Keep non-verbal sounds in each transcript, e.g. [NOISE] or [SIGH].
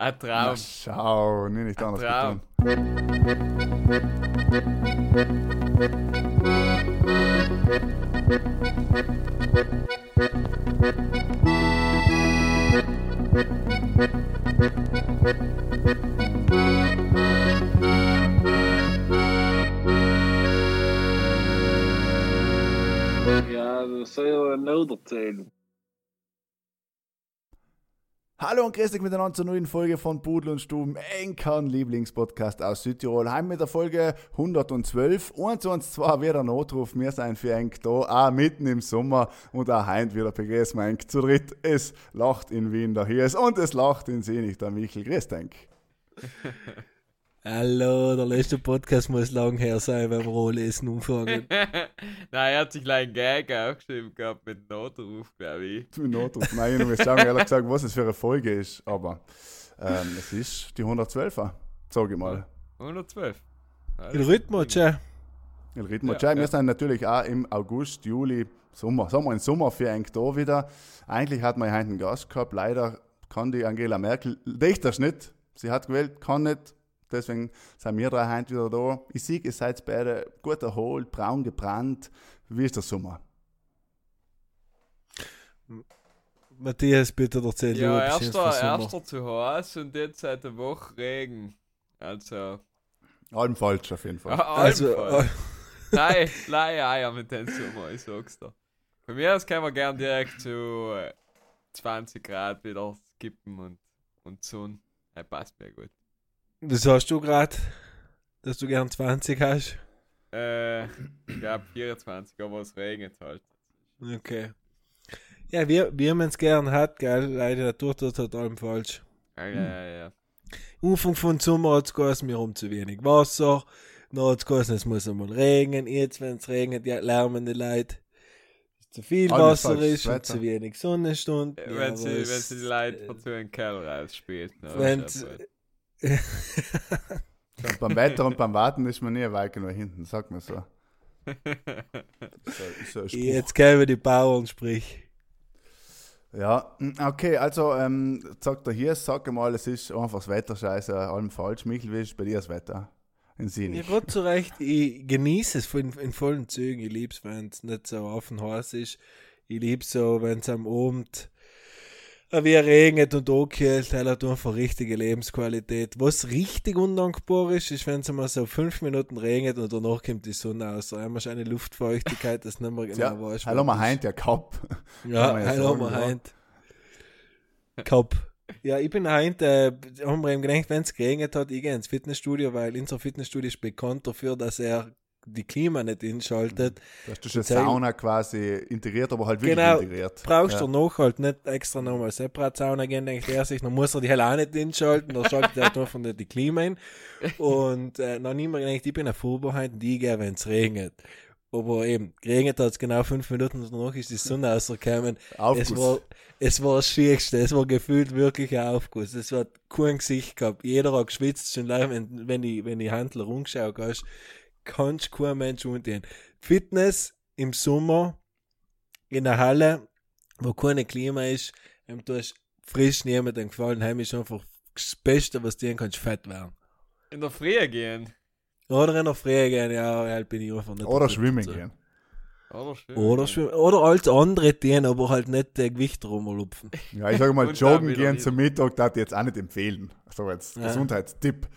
Ein Traum. Na, schau, nie nicht Ein anders Traum. getan. Ja, das soll ja nicht erzählen. Hallo und grüß dich miteinander zur neuen Folge von Pudel und Stuben, Enkern Lieblingspodcast aus Südtirol. Heim mit der Folge 112. 112 wieder Notruf. Wir sind für Enk da, auch mitten im Sommer und auch heim wieder begrüßen wir Enk zu dritt. Es lacht in Wien der Hies und es lacht in Sinich der Michel. Grüß Enk. [LAUGHS] Hallo, der letzte Podcast muss lang her sein, wenn wir Rohlesen umfangen. [LAUGHS] Nein, er hat sich gleich einen Gag aufgeschrieben gehabt mit Notruf, glaube ich. Mit Notruf. Nein, ich muss sagen, ehrlich gesagt, was es für eine Folge ist, aber ähm, es ist die 112er, sage ich mal. 112. In Rhythmus, ja. El Ritmo. Ja, Ja, wir ja. sind natürlich auch im August, Juli, Sommer, wir im Sommer für Enk da wieder. Eigentlich hat man heute einen Gast gehabt, leider kann die Angela Merkel, dicht das nicht, sie hat gewählt, kann nicht, deswegen sind wir drei heute wieder da. Ich sehe, ihr seid beide gut erholt, braun gebrannt. Wie ist der Sommer? Matthias, bitte erzähl Ja, erster, erster zu heiß und jetzt seit der Woche Regen. Also, Allem falsch auf jeden Fall. Also, also, äh, nein, [LAUGHS] nein, Eier mit dem Sommer, ich sag's dir. Von mir aus können wir gern direkt zu äh, 20 Grad wieder skippen und, und Sonne. Das passt mir gut. Das hast du gerade, dass du gern 20 hast. Äh, ich glaube 24, aber es regnet halt. Okay. Ja, wie, wie man es gern hat, gell, leider der tut das halt allem falsch. Ja, ja, ja, ja. Anfang von Sommer hat es geheißen, wir haben zu wenig Wasser. Dann hat es geheißen, es muss einmal regnen. Jetzt, wenn es regnet, ja, lärmen die Leute. Zu viel Alles Wasser ist und zu wenig Sonnenstunden. Ja, wenn, aber sie, wenn sie die Leute äh, dazu in den Keller rausspielt. Wenn ja beim Wetter und beim Warten ist man nie weit genug hinten, sag mal so. [LAUGHS] so, ist so. Jetzt kämen die Bauern, sprich. Ja, okay, also ähm, sagt er hier, sag mal, es ist einfach das Wetter scheiße, allem falsch. Michel, wie ist bei dir das Wetter? In Ja, Sinich. Gott zu Recht, ich genieße es in, in vollen Zügen. Ich liebe es, wenn es nicht so offen heiß ist. Ich liebe es so, wenn es am Abend wie regnet und angekühlt, das hat einfach richtige Lebensqualität. Was richtig undankbar ist, ist, wenn es mal so fünf Minuten regnet und danach kommt die Sonne aus. Da haben wir schon eine Luftfeuchtigkeit, das nicht mehr [LAUGHS] genau Ja, weiß. hallo, mal heint ja Cup. Ja, man hallo, ja. heint. Cup. Ja, ich bin heint, äh, haben wir ihm gedacht, wenn es geregnet hat, ich gehe ins Fitnessstudio, weil unser Fitnessstudio ist bekannt dafür, dass er die Klima nicht inschaltet. Da hast du schon Sauna quasi integriert, aber halt wirklich Genau, integriert. Brauchst ja. du noch halt nicht extra nochmal separat Sauna gehen, denkt er sich, dann muss er die hell auch nicht inschalten, dann schaltet er einfach nicht die Klima ein. Und äh, dann immer gedacht, ich bin ein Vorbeheit und ich gehe, wenn es regnet. Aber eben, geregnet hat es genau fünf Minuten und danach ist die Sonne rausgekommen. Aufguss. Es war, es war das Schickste, es war gefühlt wirklich ein Aufguss. Es hat kein Gesicht gehabt. Jeder hat geschwitzt, schon lange, wenn, wenn ich, wenn ich Handler rumgeschaut hast, kannst kein Mensch unten. Fitness im Sommer in der Halle, wo keine Klima ist, ähm, du hast frisch niemandem gefallen, heim ist einfach das Beste, was dir kannst, fett werden. In der Früh gehen. Oder in der Früh gehen, ja, halt bin ich einfach nicht. Oder schwimmen dazu. gehen. Oder schön. Oder schwimmen. Oder als andere gehen, aber halt nicht der Gewicht rumlupfen. Ja, ich sage mal, [LAUGHS] joggen gehen zum Mittag, das ich jetzt auch nicht empfehlen. So jetzt Ja. Gesundheitstipp.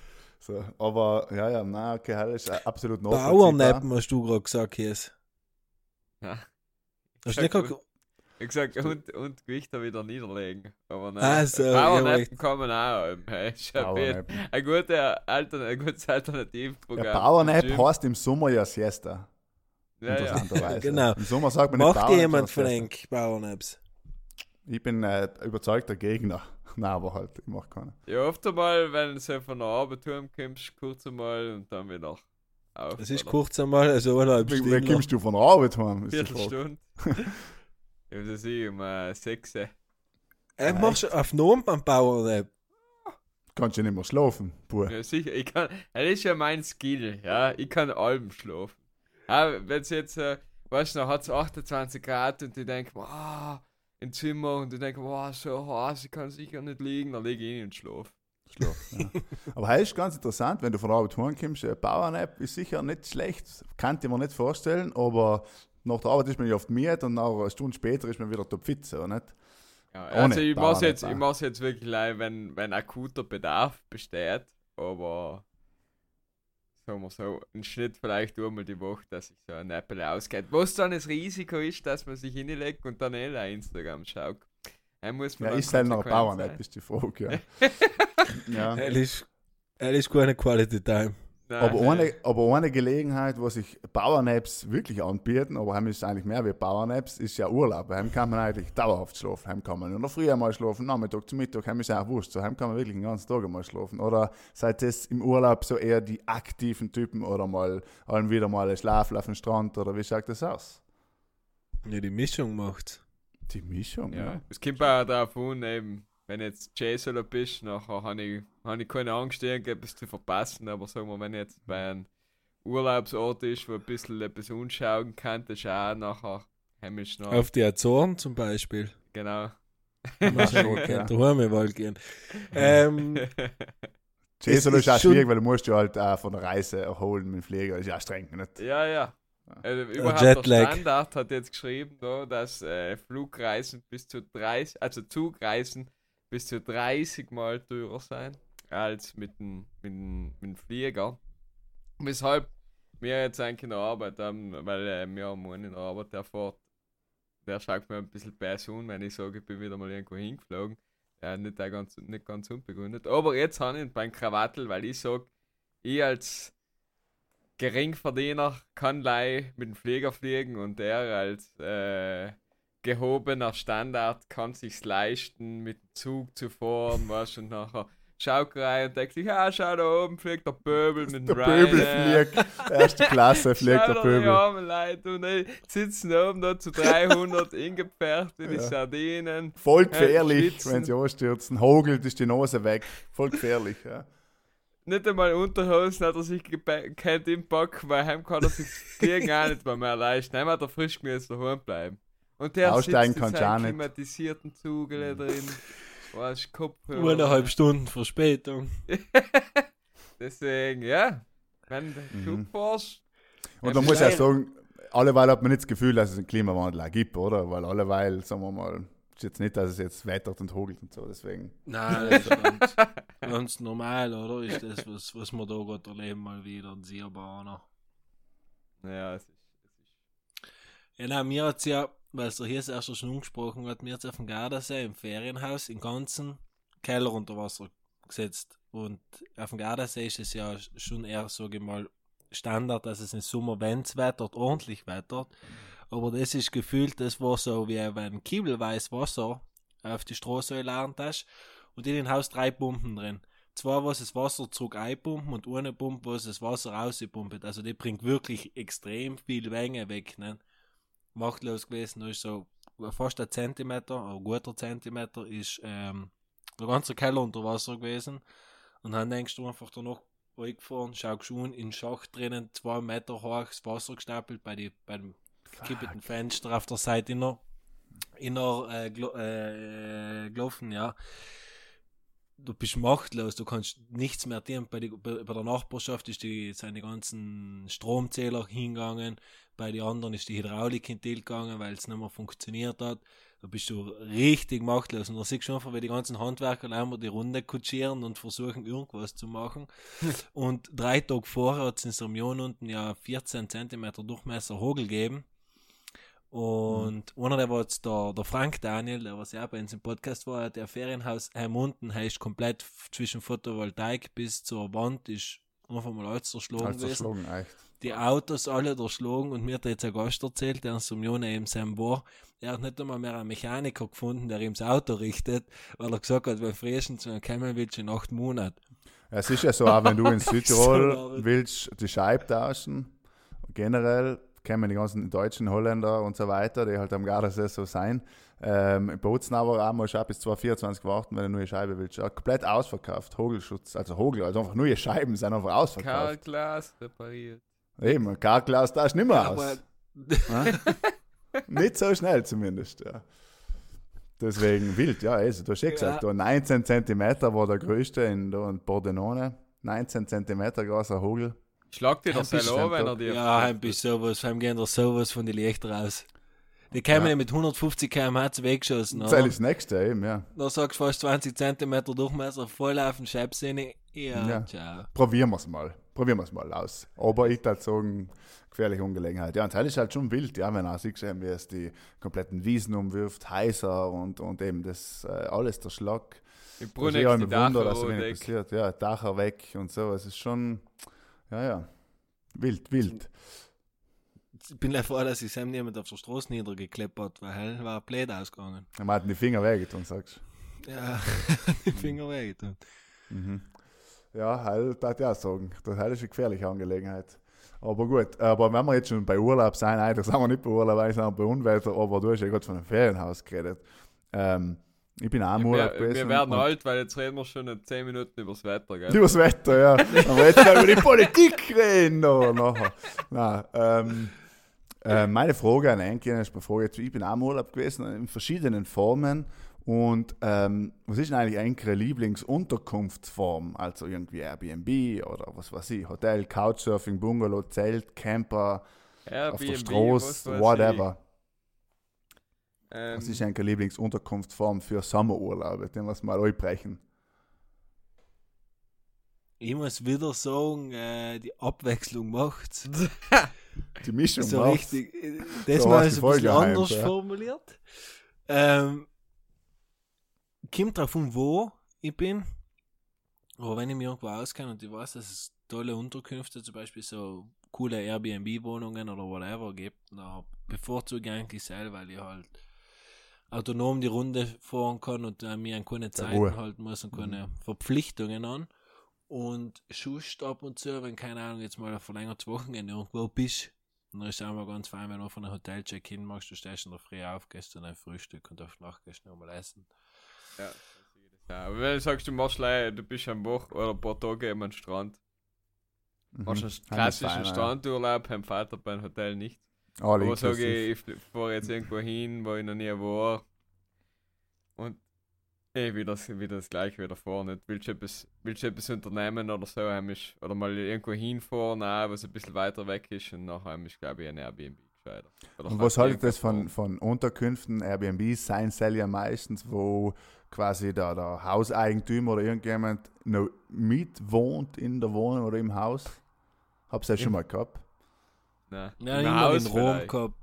So, aber ja, ja, na, okay, das ist äh, absolut Bauernappen hast du gerade gesagt, Kies. Ja. Hast du nicht Sag gesagt? Ich gesagt, und, und Gewichter wieder niederlegen. Aber nein. Ah, so, Bauernappen kommen auch. ähm, Hey, ein guter Altern ein gutes Alternativprogramm. Ja, Bauernapp Gym. heißt im Sommer ja Siesta. Ja, ja. Interessanterweise. Genau. Im Sommer sagt man nicht Macht jemand den Bauernapps? Ich bin äh, überzeugter Gegner. [LAUGHS] Nein, aber halt, ich mach keine. Ja, oft einmal, wenn du von der Arbeit heimkommst, kurz einmal und dann wieder auf. Das ist oder? kurz einmal, also eineinhalb Stunden. kommst du von der Arbeit heim? Viertelstunde. ja, das ist um äh, 6. Äh, machst du auf Norm beim Bauernapp? Kannst du nicht mehr schlafen, Buh. Ja, sicher, ich kann, das ist ja mein Skill, ja, ich kann allem schlafen. Ja, wenn es jetzt, äh, weißt du, noch hat es 28 Grad und ich denke, wow, im Zimmer und ich denke, wow, so heiß, ich kann sicher nicht liegen, dann lege ich hin und schlafe. Schlaf, ja. [LAUGHS] Aber das ist ganz interessant, wenn du von der Arbeit heimkommst. Eine Power-Nap ist sicher nicht schlecht, kann ich mir nicht vorstellen, aber nach der Arbeit ist man ja oft müde und nach einer Stunde später ist man wieder topfit, so nicht? Ja, Ohne also ich mach's Power jetzt, ich mach's jetzt wirklich leid, wenn, wenn akuter Bedarf besteht, aber sagen wir so, ein Schnitt vielleicht einmal die Woche, dass sich so ein Apple ausgeht. Was dann das Risiko ist, dass man sich hinlegt und dann eh Instagram schaut. Dann muss man Ja, dann ist halt noch Power-Nap, sein. ist die Frage, ja. [LAUGHS] ja. Er ist, er ist keine Quality Time. Nein, Aber nein. eine, aber eine Gelegenheit, wo sich Powernaps wirklich anbieten, aber heim ist eigentlich mehr wie Powernaps, ist ja Urlaub. Heim kann man eigentlich dauerhaft schlafen. Heim kann man nur noch früher mal schlafen, Nachmittag zu Mittag, heim ist auch wurscht. So, heim kann man wirklich den ganzen Tag mal schlafen. Oder seid es im Urlaub so eher die aktiven Typen oder mal allen wieder mal ein Schlafl auf dem Strand oder wie schaut das aus? Ja, die Mischung macht. Die Mischung, Ja, ja. es kommt auch darauf an, eben, wenn jetzt J-Solo bist, nachher habe ich, hab ich keine Angst, irgendetwas zu verpassen, aber sagen wir, wenn jetzt bei einem Urlaubsort ist, wo ein bisschen etwas anschauen kann, das ist auch nachher heimisch noch. Auf die Azoren zum Beispiel. Genau. Man schon, [LAUGHS] ja. daheim mal gehen. Ähm, [LAUGHS] Jason ist auch schwierig, weil du musst ja halt auch von der Reise erholen mit dem Flieger. Das ist ja streng, nicht? ja, ja. Also, überhaupt Jetlag. der Standard hat jetzt geschrieben, da, dass äh, Flugreisen bis zu 30, also Zugreisen bis zu 30 Mal teurer sein als mit dem, mit dem, mit dem Flieger. Weshalb wir jetzt eigentlich in der Arbeit haben, weil äh, wir haben einen in der Arbeit, der fährt, der schaut mir ein bisschen besser an, wenn ich sage, ich bin wieder mal irgendwo hingeflogen. Ja, nicht, ganz, nicht ganz unbegründet. Aber jetzt habe ich beim Krawattel, weil ich sage, ich als Geringverdiener kann lei mit dem Flieger fliegen und er als äh, gehobener Standard kann sich's leisten, mit dem Zug zu fahren, was und nachher schaut rein und denkt sich, ja, schau da oben fliegt der Pöbel mit dem Der Pöbel Ryanair. fliegt, erste Klasse [LAUGHS] fliegt Schau der dir die armen Leute und die sitzen oben da zu 300 [LAUGHS] ingepfercht in die Ja. Sardinen. Voll Ja, gefährlich, wenn sie anstürzen. Hogelt ist die Nose weg. Voll gefährlich, ja. Nicht einmal Unterhosen hat er sich kennt im Bock, weil heim kann er sich Fliegen [LAUGHS] auch nicht mehr, mehr leisten. Heim hat er frisch gemüse daheim bleiben. Und der Aussteigen sitzt in kannst du seinem klimatisierten Zugele drin. Was Kopfhörer. eineinhalb Stunden Verspätung. [LAUGHS] Deswegen, ja. Wenn du Mhm. Zug fährst, Und man muss ja sagen, alleweil hat man nicht das Gefühl, dass es einen Klimawandel auch gibt, oder? Weil alleweil, sagen wir mal, ist jetzt nicht, dass es jetzt wettert und hogelt und so, deswegen. Nein, das ist ganz, [LAUGHS] ganz normal, oder? Ist das, was, was wir da gerade erleben, mal wieder ein Sierbahner. ja, es ist, es ist Ja, nein, mir hat's ja, weil es der hier erst schon angesprochen hat, mir hat's auf dem Gardasee im Ferienhaus im ganzen Keller unter Wasser gesetzt. Und auf dem Gardasee ist es ja schon eher, sage ich mal, Standard, dass es im Sommer, wenn es wettert, ordentlich wettert. Aber das ist gefühlt, das war so, wie wenn kiebelweiß Wasser auf die gelernt hast und in den Haus drei Pumpen drin. Zwei, was das Wasser zurück einpumpen und eine Pumpe, was das Wasser rauspumpt. Also die bringt wirklich extrem viel Menge weg. Ne? Machtlos gewesen, da ist so fast ein Zentimeter, ein guter Zentimeter, ist ähm, der ganze Keller unter Wasser gewesen. Und dann denkst du einfach danach weggefahren, schaust schon in den Schacht drinnen, zwei Meter hoch, das Wasser gestapelt bei, die, bei dem gekippten Fenster auf der Seite inner, inner äh, glo äh, gelaufen, ja. Du bist machtlos, du kannst nichts mehr tun. Bei, die, bei, bei der Nachbarschaft ist die, die ganzen Stromzähler hingegangen, bei den anderen ist die Hydraulik in Tilt gegangen, weil es nicht mehr funktioniert hat. Da bist du richtig machtlos. Und da siehst du einfach, wie die ganzen Handwerker einmal die Runde kutschieren und versuchen, irgendwas zu machen. [LAUGHS] und drei Tage vorher hat es in Samion unten ja 14 cm Durchmesser Hogel gegeben. Und einer, der war jetzt der, der Frank Daniel, der was ja auch bei uns im Podcast war, der Ferienhaus heim unten heißt komplett zwischen Photovoltaik bis zur Wand ist einfach mal alles zerschlagen Als gewesen zerschlagen, echt. die Autos alle durchschlagen und mir hat jetzt ein Gast erzählt, der in Sumjone eben sein war, er hat nicht einmal mehr einen Mechaniker gefunden, der ihm das Auto richtet, weil er gesagt hat, wenn frühestens wenn kommen willst in acht Monaten. Es ist ja so, auch wenn du in [LAUGHS] So Südtirol laut. willst, die Scheibe tauschen, generell kennen die ganzen Deutschen, Holländer und so weiter, die halt am Gardasee so sein. Ähm, in Bozen aber auch du auch bis 2024 warten, wenn du eine neue Scheibe willst. Ja, komplett ausverkauft, Hogelschutz, also Hogel, also einfach neue Scheiben sind einfach ausverkauft. Karlglas repariert. Eben, Karglas da ist nicht mehr Aber aus. Ja? [LAUGHS] nicht so schnell zumindest, ja. Deswegen wild, ja, also, du hast eh Ja. gesagt, da 19 cm war der größte in, in Pordenone. 19 cm großer Hogel. Schlag dir das du wenn er dir. Ja, heim bist sowas, heim gehen da sowas von den Lichter raus. Die kämen Ja. ja. mit 150 km/h weggeschossen. Das ist das nächste eben, ja. Da sagst du fast 20 cm Durchmesser, voll auf den Scheibsinne. Ja, Ja. ciao. Probieren wir es mal. Probieren wir es mal aus. Aber ich würde sagen, gefährliche Ungelegenheit. Ja, und das ist halt schon wild, ja, wenn er siehst, wie es die kompletten Wiesen umwirft, heißer und, und eben das äh, alles der Schlag. Im Das ist Brunnen ja die ein Wunder, Dacher dass so wenig weg. passiert. Ja, Dacher weg und so. Es ist schon, ja, ja, wild, wild. Ich bin leider froh, dass sich Sam niemand auf der Straße niedergekleppert, weil hell war blöd ausgegangen. Er hat die Finger wehgetan, sagst Ja, [LAUGHS] die Finger wehgetan. du. Mhm. Ja, halt, das ich auch sagen. Das ist eine gefährliche Angelegenheit. Aber gut, aber wenn wir jetzt schon bei Urlaub sein, eigentlich sind wir nicht bei Urlaub, sind wir bei Unwetter, aber du hast ja gerade von einem Ferienhaus geredet. Ähm, ich bin auch im Urlaub Wir, gewesen. wir werden alt, weil jetzt reden wir schon in 10 Minuten über das Wetter, gell? Über das Wetter, ja. [LAUGHS] Aber jetzt werden wir die Politik reden. Da, nachher. Nein, ähm, äh, meine Frage an Enki ist bevor jetzt, ich bin auch im Urlaub gewesen, in verschiedenen Formen. Und ähm, was ist denn eigentlich eure Lieblingsunterkunftsform? Also irgendwie Airbnb oder was weiß ich, Hotel, Couchsurfing, Bungalow, Zelt, Camper, auf der Airbnb, Straße, whatever. Ähm, Was ist eure Lieblingsunterkunftsform für Sommerurlaube, den wir es mal einbrechen? Ich muss wieder sagen, äh, die Abwechslung macht's. [LAUGHS] Die Mischung so macht's. richtig. äh, Das So mal ist ein bisschen anders ja. formuliert. Ähm, kommt drauf an, wo ich bin. Aber wenn ich mich irgendwo auskenne und ich weiß, dass es tolle Unterkünfte, zum Beispiel so coole Airbnb-Wohnungen oder whatever gibt, dann bevorzuge ich eigentlich selber, weil ich halt autonom die Runde fahren kann und äh, mir an keine Zeiten Ruhe. halten muss und keine Verpflichtungen an. Und schust ab und zu, wenn keine Ahnung, jetzt mal ein verlängertes Wochenende [LAUGHS] irgendwo bist, dann ist es auch mal ganz fein, wenn du von einem Hotel-Check-in machst, du stehst in der Früh auf, gehst dann ein Frühstück und auf Nacht gehst du nochmal essen. Ja, ja, aber wenn du sagst, du machst leider, du bist am Woche oder ein paar Tage am Strand, Mhm. machst einen klassischen. Strandurlaub, beim Vater beim Hotel nicht. All Aber sage ich, ich fahre jetzt irgendwo hin, wo ich noch nie war. Und eh wieder, das- wieder das gleiche wieder vorne. Willst du etwas, willst du etwas unternehmen oder so, heimisch, oder mal irgendwo hinfahren, auch, was ein bisschen weiter weg ist und nachher ist, glaube ich, ein Airbnb gescheiter. Oder Und was haltet das von, von Unterkünften, Airbnb, sein soll ja meistens, wo quasi der, der Hauseigentümer oder irgendjemand noch mit wohnt in der Wohnung oder im Haus? Hab's ja schon mal gehabt. Nein, Ja, im Haus in Rom vielleicht. gehabt.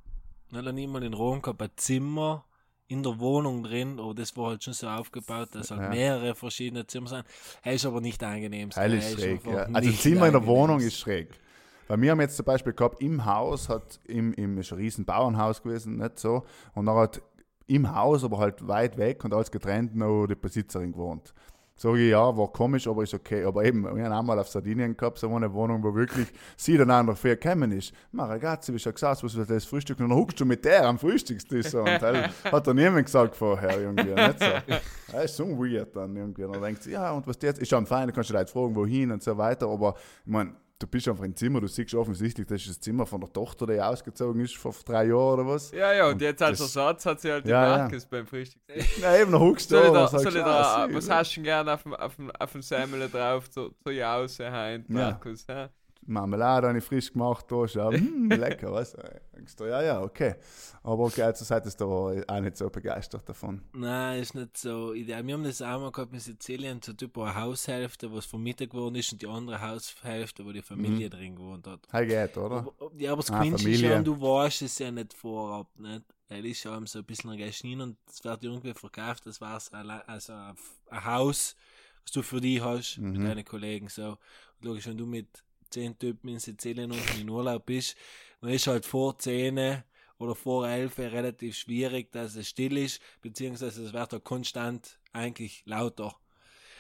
Ja, dann in Rom gehabt, ein Zimmer in der Wohnung drin, aber das war halt schon so aufgebaut, dass halt Ja. mehrere verschiedene Zimmer sind. Er ist aber nicht angenehm. Er ist schräg, ja. Also Zimmer in der. Wohnung ist schräg. Weil wir haben jetzt zum Beispiel gehabt, im Haus hat, im, im ist ein riesen Bauernhaus gewesen, nicht so. Und dann hat im Haus, aber halt weit weg und alles getrennt, noch die Besitzerin gewohnt. Sag ich, ja, war komisch, aber ist okay. Aber eben, wir haben einmal auf Sardinien gehabt, so eine Wohnung, wo wirklich sie dann einfach früher gekommen ist. Ma ragazzi, wie schon gesagt, was ist das Frühstück? Und dann huckst du mit der am Frühstückstisch. Und halt, hat dann niemand gesagt vorher irgendwie. Nicht so. Das ist so weird dann irgendwie. Und dann denkt sie, ja, und was jetzt? Ist schon fein, du kannst du Leute fragen, wohin und so weiter. Aber ich meine, du bist einfach im Zimmer, du siehst offensichtlich, das ist das Zimmer von der Tochter, die ausgezogen ist vor drei Jahren oder was. Ja, ja, und, Und jetzt als Ersatz hat sie halt die Ja, ja. Markus beim Frühstück. [LAUGHS] Ja, eben, dann huckst du Soll ich da da, soll ah, da, sie, was hast du denn gerne auf dem, auf dem, auf dem Semmel drauf, so, so Jause heim, Ja. Markus, hä? Marmelade habe ich frisch gemacht, da schau, hm, [LAUGHS] lecker, weißt du. Denkst du, ja, ja, okay. Aber okay, zur Seite ist da auch nicht so begeistert davon. Nein, ist nicht so ideal. Wir haben das auch mal gehabt in Sizilien, so typ eine Haushälfte, was vermietet geworden ist und die andere Haushälfte, wo die Familie Mhm. drin gewohnt hat. Hey, geht, oder? Aber, ja, aber das Ah, ist ja, und du weißt es ja nicht vorab, nicht? Weil ist ja so ein bisschen Regine und es wird irgendwie verkauft, das war also ein, Haus, was du für dich hast, mit Mhm. deinen Kollegen, so. Und logisch, wenn du mit zehn Typen in Sizilien unten in Urlaub bist, dann ist halt vor 10 oder vor 11 relativ schwierig, dass es still ist, beziehungsweise es wird halt konstant eigentlich lauter.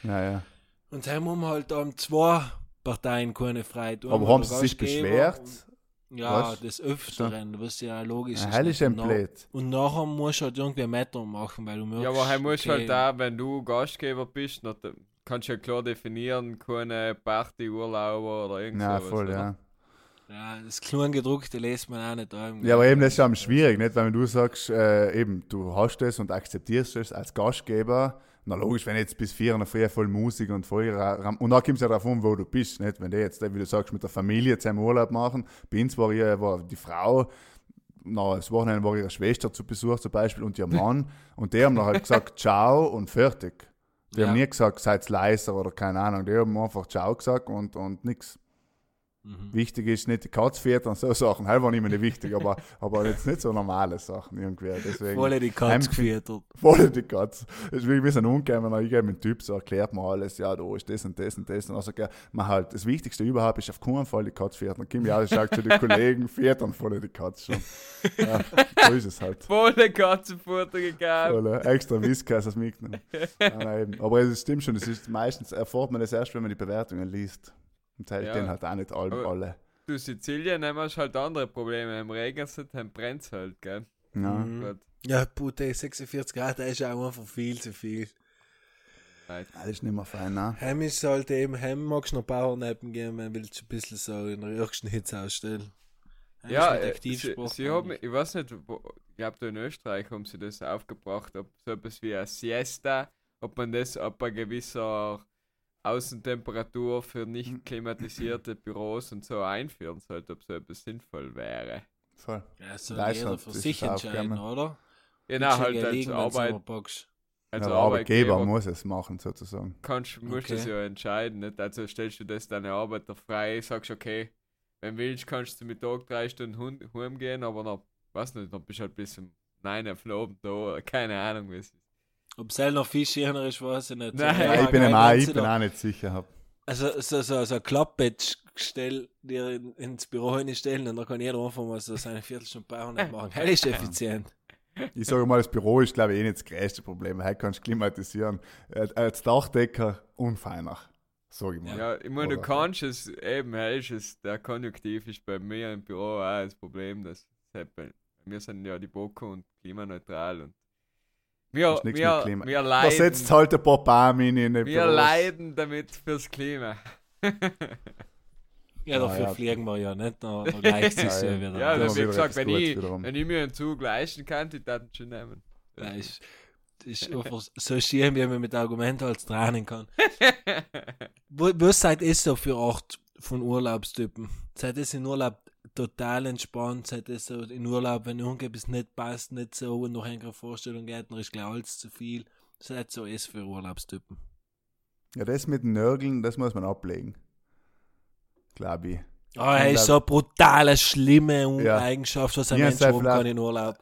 Ja, ja. Und dann haben wir halt da zwei Parteien keine Freiheit. Aber haben sie sich beschwert? Ja, Was? des Öfteren, was ja logisch Ein ist. Und nach- Blöd. Und nachher musst du halt irgendwie ein Meter machen, weil du merkst, Ja, aber er muss okay, halt da, wenn du Gastgeber bist, noch, de- kannst du ja klar definieren, keine Partyurlauber oder irgendwas. Ja, voll, ja. Ja, das Kleingedruckte lässt man auch nicht ein. Ja, aber eben, das ist schon schwierig, nicht? Weil wenn du sagst, äh, eben, du hast das und akzeptierst es als Gastgeber, na logisch, wenn jetzt bis vier in der Früh voll Musik und voll Ram- und dann kommt es ja darauf an, wo du bist, nicht? Wenn die jetzt, wie du sagst, mit der Familie zusammen Urlaub machen, bei uns war, ihr, war die Frau, na, das Wochenende war ihre Schwester zu Besuch zum Beispiel und ihr Mann [LAUGHS] und die haben dann halt gesagt, ciao und fertig. Die Ja. haben nie gesagt, seid leiser oder keine Ahnung, die haben einfach ciao gesagt und, und nix. Mhm. Wichtig ist nicht die Katzväter und so Sachen. Halt war nicht mehr wichtig, aber, [LAUGHS] aber jetzt nicht so normale Sachen irgendwie. Deswegen, Voll die Katze Heim- gefüttert. voll die Katz. Es ist wie wir sind umgekommen, ich mit dem Typ, so erklärt mir alles, ja, da ist das und das und das. Und dann sagt er, man halt, das Wichtigste überhaupt ist auf keinen Fall die Katz füttern. Dann kommt ja, schaut zu den Kollegen, füttern voll die Katz schon. Ja, so ist es halt. Volle Katzenfutter gegeben. Voll, äh, extra Whisky hast du mitgenommen. Aber es stimmt schon, das ist meistens erfährt man das erst, wenn man die Bewertungen liest. Und halt Ja. den halt auch nicht alle. Aber- alle. Du, Sizilien haben wir halt andere Probleme. Im Regen sind, dann brennt es halt, gell? Ja. Mhm. Ja, Putte, 46 Grad, das ist auch einfach viel zu viel. Nein. Das ist nicht mehr fein, ne? Heim ist halt eben, heim magst du noch Powernappen gehen, man will ein bisschen so in der höchsten Hitze ausstellen. Heim Ja, äh, sie, sie haben, ich weiß nicht, wo, ich glaube, da in Österreich haben sie das aufgebracht, ob so etwas wie eine Siesta, ob man das ab einer gewisser Außentemperatur für nicht klimatisierte [LAUGHS] Büros und so einführen sollte, ob so etwas sinnvoll wäre. Voll. Ja, so jeder für ist sich entscheiden, oder? Genau, halt als, Arbeit, als ja, der Arbeitgeber Arbeitgeber muss es machen, sozusagen. kannst, musst du es Okay. ja entscheiden. Nicht? Also stellst du das deine Arbeiter frei, sagst, okay, wenn willst, kannst du mit Tag drei Stunden heimgehen, aber noch, weiß nicht, dann bist du halt bis um 9 auf den Abend da, oder keine Ahnung, wie es ist. Ob es noch viel schöner ist, weiß ich nicht. Nein. Ja, Ja, ich bin, geil, ihm auch, ich bin auch nicht sicher. Also so, so, so ein Klappbettgestell dir in, ins Büro hinstellen und dann kann jeder einfach mal so seine Viertelstunde Powernapp machen. Hell ist effizient. Ich sage mal, das Büro ist, glaube ich, eh nicht das größte Problem. Heute kannst du klimatisieren. Äh, Als Dachdecker unfeiner, sage ich mal. Ja, ich meine, du kannst es, eben, hell ist es, der Konjunktiv ist bei mir im Büro auch das Problem, dass halt bei, wir sind ja die Boko und klimaneutral und wir, wir, mit Klima. wir Da leiden, setzt halt ein paar Palmen in den wir Büros. leiden damit fürs Klima. [LAUGHS] Ja, dafür ja. fliegen wir ja nicht, da, da gleicht sich Ja, ja, ja. wieder. Ja, da das wie gesagt, wenn ich, wenn ich mir einen Zug leisten kann, die Daten schon nehmen. Ja, ist, ist einfach so schön, wie man mit Argumenten als trainen kann. [LAUGHS] Wo- Was seid ihr so für Art von Urlaubstypen? Seid ihr in Urlaub total entspannt? Seid ihr so in Urlaub, wenn irgendetwas nicht passt, nicht so und noch eine Vorstellung geht, dann ist gleich alles zu viel? Seid so ist für Urlaubstypen? Ja, das mit Nörgeln, das muss man ablegen. Glaube ich. Oh, er ist so eine brutale, schlimme Ja. Eigenschaft, was ein Mensch haben kann in Urlaub.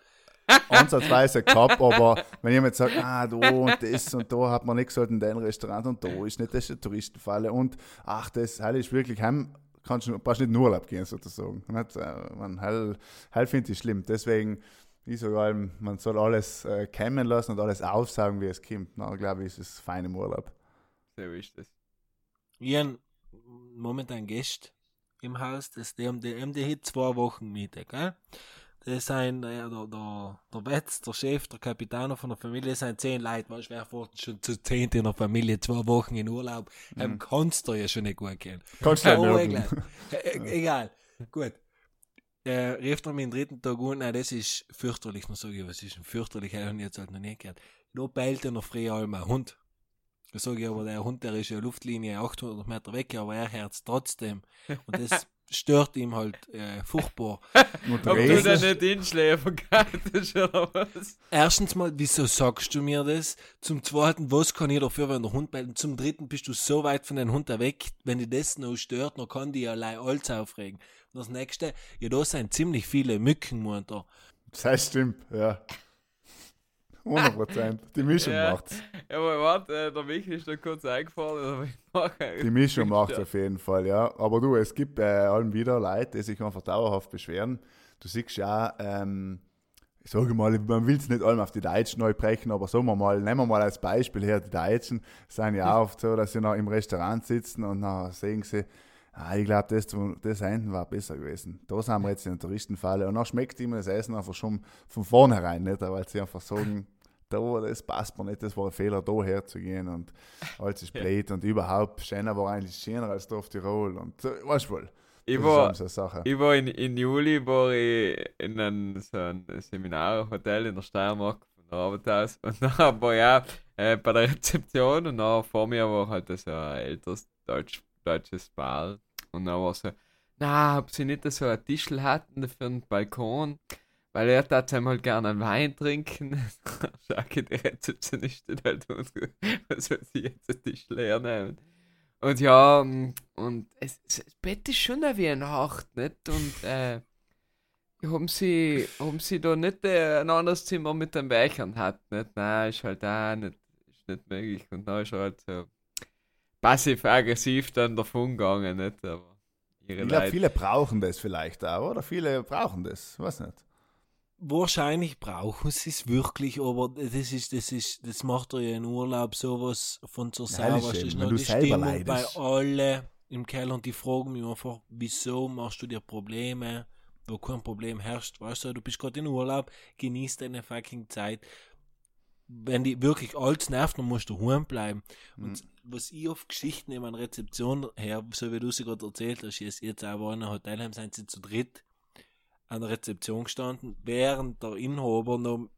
[LAUGHS] Ansatzweise gehabt, aber wenn jemand sagt, ah, da und das und da hat man nicht gesagt in deinem Restaurant und da [LAUGHS] ist nicht, das ist eine Touristenfalle und ach, das ist wirklich heim, kannst du kannst nicht in Urlaub gehen sozusagen. Nicht? Äh, Man, heil, heil finde ich schlimm. Deswegen, ich sage allem, man soll alles äh, kämmen lassen und alles aufsaugen, wie es kommt. Na, glaube ich, ist es fein im Urlaub. So ist das. Ich habe momentan Gäste im Haus, das, die haben die, haben die hier zwei Wochen Miete, gell? Das sind äh, der, der, der Wetz, der Chef, der Kapitän von der Familie, sind zehn Leute, weißt du, wer fährt schon zu zehn in der Familie, zwei Wochen in Urlaub, mhm. kannst du ja schon nicht gut gehen. Kannst du ja nörgeln. egal. Äh, egal, gut. Äh, rief er mich den dritten Tag an, nein, das ist fürchterlich, dann sage ich, was ist denn fürchterlich, ich habe jetzt halt noch nie gehört. Da bellt er noch früh einmal ein Hund. Da sage ich aber, der Hund, der ist ja Luftlinie 800 Meter weg, aber er hört es trotzdem. Und das [LAUGHS] stört ihm halt äh, furchtbar. [LAUGHS] Ob du da nicht hinschläfen kannst oder was? Erstens mal, wieso sagst du mir das? Zum zweiten, was kann ich dafür, wenn der Hund bellt? Und zum dritten bist du so weit von deinem Hund weg, wenn dich das noch stört, dann kann die allein alles aufregen. Und das nächste, ja, da sind ziemlich viele Mücken munter. Das stimmt, ja. 100 Prozent. Die Mischung Ja. macht's. Ja, aber warte, äh, der Michi ist da kurz eingefallen, aber ich mache Die Mischung macht auf jeden Fall, ja. Aber du, es gibt bei allen wieder Leute, die sich einfach dauerhaft beschweren. Du siehst ja, ähm, ich sage mal, man will es nicht allem auf die Deutschen neu brechen, aber sagen wir mal, nehmen wir mal als Beispiel her, die Deutschen sind ja oft so, dass sie noch im Restaurant sitzen und dann sehen sie, ah, ich glaube, das, das hinten war besser gewesen. Da sind wir jetzt in der Touristenfalle und dann schmeckt ihnen das Essen einfach schon von vornherein nicht, weil sie einfach sagen, da, das passt mir nicht, das war ein Fehler, da herzugehen und [LAUGHS] alles ist blöd und überhaupt, Schöner war eigentlich schöner als da auf Tirol und weißt du wohl. ich war, so ich war in, in Juli war ich in einem, so ein Seminarhotel in der Steiermark von der Arbeit aus und [LAUGHS] dann war ich auch äh, bei der Rezeption und dann vor mir war halt so ein älteres Deutsch, deutsches Paar und dann war so, na, ob sie nicht so ein Tischl hatten für einen Balkon, weil er tat ihm halt gerne einen Wein trinken. Schau, die Rezeptionistin halt was soll sie jetzt ein Tischl hernehmen? Und ja, mm, und es, es, das Bett ist schon wie eine Nacht, nicht? Und äh, haben sie, haben sie da nicht äh, ein anderes Zimmer mit den Weichern hat, nicht? Nein, ist halt auch nicht, ist nicht möglich. Und dann ist er halt so passiv-aggressiv dann davon gegangen, nicht? Aber Ich glaube, viele brauchen das vielleicht auch, oder? Viele brauchen das, weiß nicht. Wahrscheinlich brauchen sie es wirklich, aber das ist, das ist, das macht er ja in Urlaub sowas von zur Sau. Weißt ist noch die Stimmung bei leidest. alle im Keller und die fragen mich einfach, wieso machst du dir Probleme, wo kein Problem herrscht, weißt du, du bist gerade in Urlaub, genieß deine fucking Zeit. Wenn die wirklich alles nervt, dann musst du heim bleiben. Und was ich auf Geschichten in meiner Rezeption her, so wie du sie gerade erzählt hast, ist jetzt auch in einem Hotelheim sind sie zu dritt an der Rezeption gestanden, während der Inhaber noch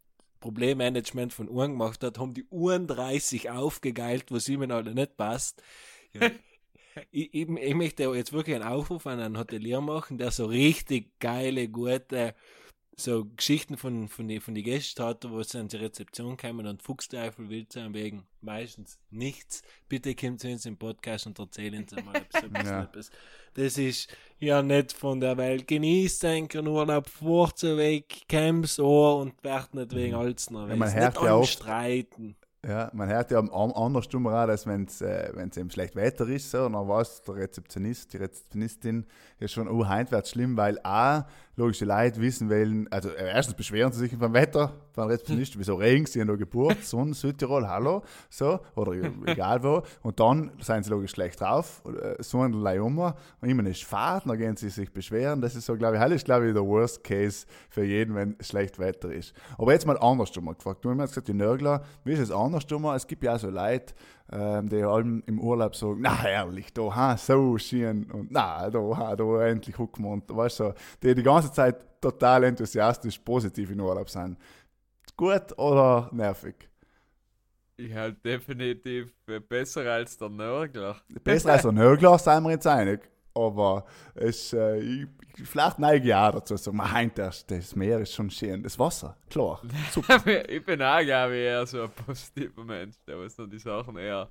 Problemmanagement von Uhren gemacht hat, haben die Uhren 30 aufgegeilt, was ihm alle nicht passt. Ja. [LAUGHS] ich, ich, ich möchte jetzt wirklich einen Aufruf an einen Hotelier machen, der so richtig geile, gute so Geschichten von, von den von die Gästen wo sie an die Rezeption kommen und Fuchsteufel will sein wegen meistens nichts. Bitte kommt zu uns im Podcast und erzählen Sie mal etwas, etwas, Ja. etwas. Das ist ja nicht von der Welt. Genießt den Urlaub, fahrt weg, Camps Ohr und wird nicht wegen noch Ja, man nicht hört ja oft- anstreiten. Ja, man hört ja anders dummer auch, dass wenn es äh, eben schlecht Wetter ist, so, dann weiß der Rezeptionist, die Rezeptionistin ja schon, oh, heute wird schlimm, weil A, logische Leute wissen wollen, also äh, erstens beschweren sie sich beim Wetter, beim Rezeptionist, wieso Regen, sie haben noch Geburt, Sonne, Südtirol, hallo, so, oder egal wo, und dann sind sie logisch schlecht drauf, äh, so ein um, und immer ist Fahrt, dann gehen sie sich beschweren, das ist so, glaube ich, das ist, glaube ich, der Worst Case für jeden, wenn schlecht Wetter ist. Aber jetzt mal andersrum gefragt, du hast gesagt, die Nörgler, wie ist es andersrum? Es gibt ja auch so Leute, ähm, die allem im Urlaub sagen, na herrlich, da, ha, so schön, und na, da, ha, da, endlich gucken wir, und weißt du, die die ganze Zeit total enthusiastisch positiv in Urlaub sind. Gut oder nervig? Ich halt definitiv besser als der Nörgler. Besser als ein Nörgler, sind wir jetzt einig. Aber es, äh, ich, ich- vielleicht neige ich auch dazu, so, mein, das, das Meer ist schon schön, das Wasser, klar, [LAUGHS] super. ich bin auch, glaube ich, eher so ein positiver Mensch, der was so die Sachen eher.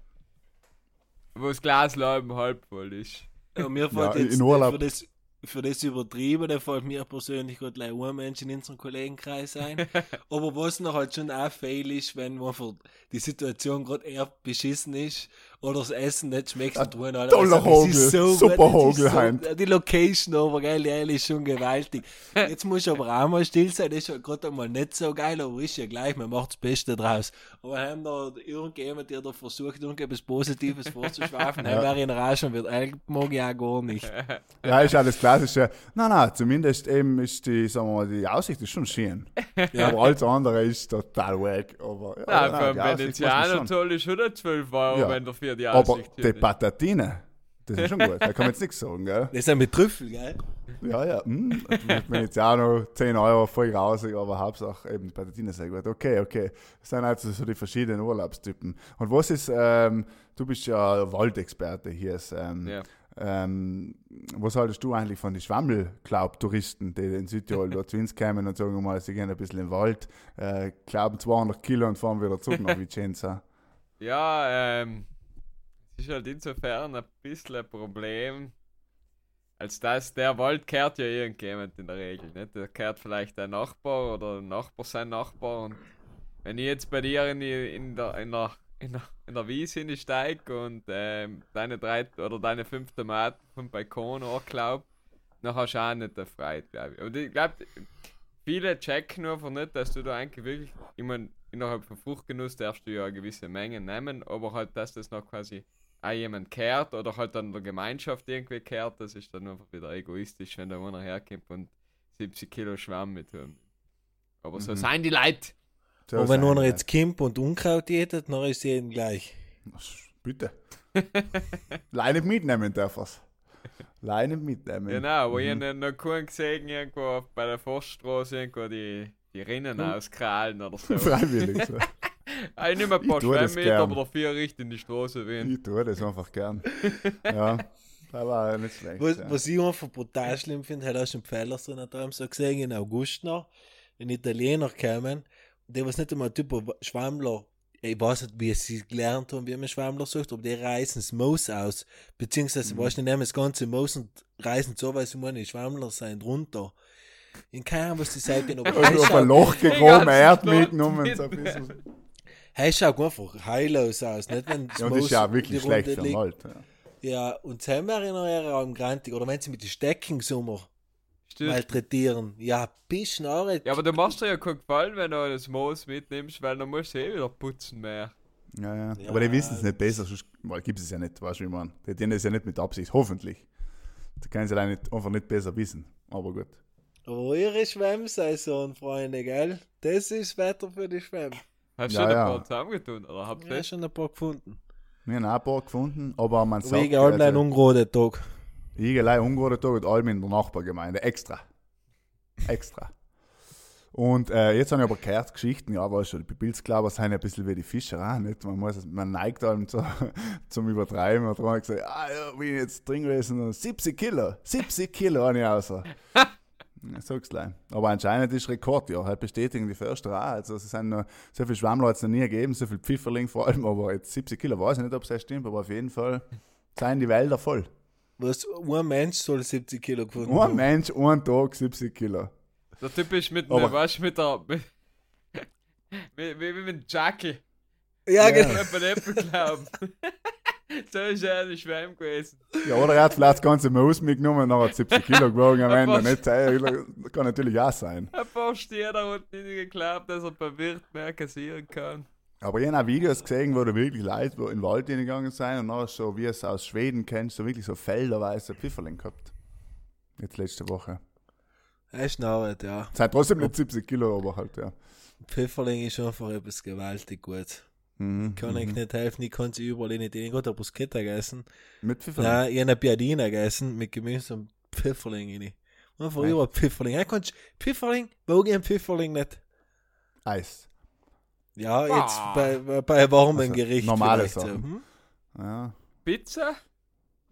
Wo das Glas halb halb voll ist. Ja, mir fällt in jetzt Urlaub. für das, für das Übertriebene fällt mir persönlich gerade gleich ein Mensch in unserem Kollegenkreis ein. [LAUGHS] Aber was noch halt schon auch fail ist, wenn einfach die Situation gerade eher beschissen ist oder das Essen nicht schmeckt und tun alle. toller also, Hogel, gut, super ist Hogel heim. Die Location aber, geil, ehrlich, ist schon gewaltig. Jetzt muss ich aber auch mal still sein, das ist ja gerade einmal nicht so geil, aber ist ja gleich, man macht das Beste draus. Aber haben da irgendjemand, der da versucht, irgendetwas Positives vorzuschwafen, [LAUGHS] ja. wäre in und wird, eigentlich mag ich auch gar nicht. [LAUGHS] Ja, ist ja das klassische, nein, nein, zumindest eben ist die, sagen wir mal, die Aussicht ist schon schön. Aber alles andere ist total wack. Aber, ja, Ja, nein, für einen Venezianer schon. toll ist 112 Euro, Ja. wenn der für die Aber die. Patatine, das ist schon gut, da kann man jetzt nichts sagen, gell? Das ist ja mit Trüffel, gell? Ja, ja, hm, wenn jetzt auch noch 10 Euro voll raus, aber Hauptsache eben die Patatine sehr gut. Okay, okay. Das sind also so die verschiedenen Urlaubstypen. Und was ist, ähm, du bist ja Waldexperte hier. Ist, ähm, Ja. ähm, was haltest du eigentlich von den Schwammelklaub-Touristen, die in Südtirol dort zu uns kommen und sagen mal, sie gehen ein bisschen in den Wald, äh, glauben 200 Kilo und fahren wieder zurück nach Vicenza? Ja, ähm, ist halt insofern ein bisschen ein Problem, als dass der Wald kehrt ja irgendjemand in der Regel, nicht? Der kehrt vielleicht dein Nachbar oder ein Nachbar sein Nachbar und wenn ich jetzt bei dir in, die, in, der, in, der, in, der, in der Wiese steige und ähm, deine drei oder deine fünf Tomaten vom Balkon anklaub, dann hast du auch nicht der Freude, glaube ich. Und ich glaube, viele checken einfach nicht, dass du da eigentlich wirklich, ich innerhalb von Fruchtgenuss darfst du ja eine gewisse Menge nehmen, aber halt, dass das noch quasi auch jemand kehrt oder halt dann der Gemeinschaft irgendwie kehrt, das ist dann einfach wieder egoistisch, wenn da einer herkommt und 70 Kilo Schwamm mit haben. Aber so Mhm. seien die Leute. So Aber wenn einer jetzt Kimp und Unkraut jätet, dann ist jeden gleich. Bitte. Leider mitnehmen darf er's. Leine mitnehmen. Genau, aber ich habe noch keinen gesehen, irgendwo bei der Forststraße, irgendwo die, die Rinnen auskrallen oder so. [LAUGHS] Freiwillig. So. Ich nehme ein Ich paar tue das Schwemmmeter, gern. aber dafür richtig in die Straße wehen. Ich tue das einfach gern. [LAUGHS] Ja, das war nicht schlecht. Was, ja. was ich einfach brutal schlimm finde, hat auch schon Pfeiler so da so gesehen, in August noch, ein Italiener kamen, der was nicht einmal Typ Schwammler, ich weiß nicht, wie sie gelernt haben, wie man Schwammler sucht, aber die reißen das Moos aus, beziehungsweise, Mhm. weißt du, die nehmen das ganze Moos und reißen so, weil sie meine Schwammler sind, runter. In keine Ahnung, was die sagen, aber Und auf hey, ein Loch ganzen Erd mitgenommen. So ein bisschen. Hey, schaut einfach heillos aus, nicht wenn Ja, und das ist ja auch wirklich die schlecht Runde für den. Wald. Ja. Ja, und das haben wir in eurer Raum grantig, oder wenn sie mit den Stecken Sommer Stimmt. malträtieren. Ja, bisschen auch. Ja, aber du machst dir ja keinen Gefallen, wenn du das Moos mitnimmst, weil dann musst du eh wieder putzen mehr. Ja, ja. Ja. Aber die wissen es nicht besser, sonst gibt es ja nicht, weißt du, wie ich meine. Die tun das ja nicht mit Absicht, hoffentlich. Da können sie allein nicht, einfach nicht besser wissen. Aber gut. Eure Schwemmsaison, Freunde, gell? Das ist Wetter für die Schwemm. Hast du Ja, schon ja. ein paar zusammengetun? Oder habt ihr Ja, schon ein paar gefunden. Wir haben auch ein paar gefunden, aber man sagt, Wegen allem ein also, ungerade Tag. Igelei ungerade Tag und allem in der Nachbargemeinde. Extra. Extra. Und äh, jetzt habe ich aber gehört, Geschichten, ja, weißt du, die Pilzklaber sind ja ein bisschen wie die Fischer auch, nicht? Man, muss, man neigt allem zu, [LAUGHS] zum Übertreiben. Und dann habe ich gesagt, ah ja, bin ich jetzt drin gewesen, und 70 Kilo, 70 Kilo habe ich außer. [LAUGHS] Ja, sag's gleich. Aber anscheinend ist Rekord, ja. Halt bestätigen die Förster auch. Also, es sind noch, so viele Schwammler hat es noch nie gegeben, so viel Pfifferling vor allem, aber jetzt 70 Kilo, weiß ich nicht, ob es das stimmt, aber auf jeden Fall seien die Wälder voll. Was, ein Mensch soll 70 Kilo gefunden Ein haben. Mensch, ein Tag, 70 Kilo. Der Typ ist mit, Aber- ne, weißt du, mit der. Mit, mit, wie, wie mit dem Jackie. Ja, Ja. genau. Mit Äpfel glauben. [LAUGHS] so ist er ein Schwemm gewesen. Ja, oder er hat vielleicht das ganze Maus mitgenommen und dann hat 70 Kilo [LAUGHS] gewogen am Ende. Nicht sein, das kann natürlich auch sein. Ein paar Stiere hat nicht geglaubt, dass er bei Wirt mehr kassieren kann. Aber ich habe auch Videos gesehen, wo da wirklich Leute wo in den Wald hingegangen sind und dann so, wie es aus Schweden kennst, so wirklich so felderweise Pfifferling gehabt. Jetzt letzte Woche. Er schnarrt, ja. Es sind trotzdem nicht 70 Kilo, aber halt, ja. Pfifferling ist einfach etwas gewaltig gut. Mhm. Kann ich mhm. nicht helfen, ich kann sie überall nicht. Ich habe Bruschetta gegessen. Mit Pfifferling? Nein, ich habe Piadina gegessen mit Gemüse und Pfifferling rein. Einfach überall Pfifferling. Ja, kannst Pfifferling, wo gehen Pfifferling nicht? Eis. Ja, Ah. jetzt bei, bei, bei warmen Also, Gericht. normale vielleicht so. Sachen. Hm? Ja. Pizza? Ja,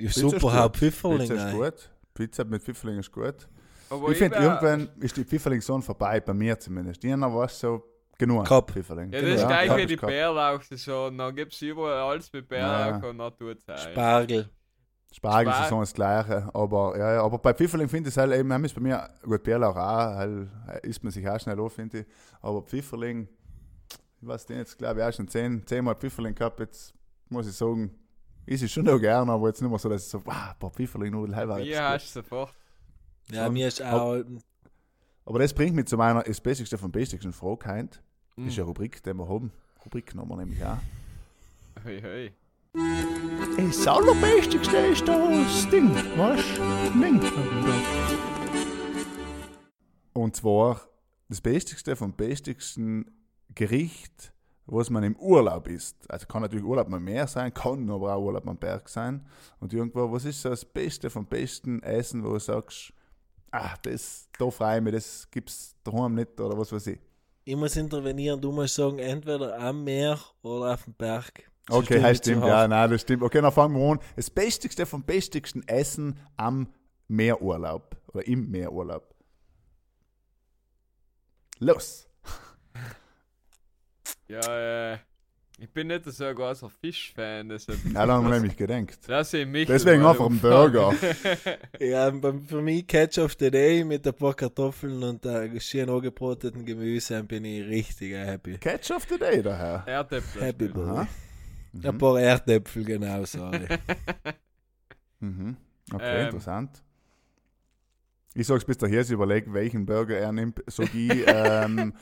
Pizza super, gut. Pfifferling Pizza ist rein. gut. Pizza mit Pfifferling ist gut. Aber ich finde, irgendwann ist die Pfifferling-Saison vorbei, bei mir zumindest. Die war es so genug. Pfifferling. Ja, das ist gleich Cup wie die. Bärlauch-Saison. Dann gibt es überall alles mit Bärlauch Ja. und dann tut es Spargel. Spargelsaison ist das gleiche, aber, ja, ja, aber bei Pfifferling finde ich es halt eben, haben ist bei mir, gut, Bärlauch auch, halt, isst man sich auch schnell auf, finde ich, aber Pfifferling, ich weiß nicht, jetzt glaube ich auch schon zehn, zehnmal Pfifferling gehabt, jetzt muss ich sagen, ist es schon noch gern, aber jetzt nicht mehr so, dass ich so, wow, ein paar Pfifferling-Nudeln, war Wie jetzt hast du sofort? Ja, mir ist auch. Aber das bringt mich zu meiner, das Beste vom Besten Frage, Heint. Das Hm. ist eine Rubrik, die wir haben. Rubrik haben wir nämlich auch. Hei, hei. Das Allerbestigste ist das Ding, was? Ding. Und zwar das Bestigste vom bestigsten Gericht, was man im Urlaub isst. Also kann natürlich Urlaub mal mehr sein, kann aber auch Urlaub am Berg sein. Und irgendwo, was ist so das Beste vom besten Essen, wo du sagst, ah, das, da freue ich mich, das gibt's daheim nicht oder was weiß ich. Ich muss intervenieren, du musst sagen, entweder am Meer oder auf dem Berg. Okay, das ich zu stimmt, ja, nein, das stimmt. Okay, dann fangen wir an. Das Bestigste vom bestigsten Essen am Meerurlaub oder im Meerurlaub. Los! Ja, äh, ich bin nicht so ein großer Fischfan, deshalb. Ja, da haben wir nämlich [LAUGHS] ich mich. Deswegen einfach einen umfragen. Burger. [LAUGHS] Ja, für mich Catch of the Day mit ein paar Kartoffeln und äh, schön angebroteten Gemüse bin ich richtig happy. Catch of the Day daher. Erdäpfel. Happy boy. Aha. Ein Mhm. paar Erdäpfel, genau, sorry. [LAUGHS] Mhm. Okay, Ähm. interessant. Ich sag's bis daher, sie überlegt, welchen Burger er nimmt. Sag ich, ähm,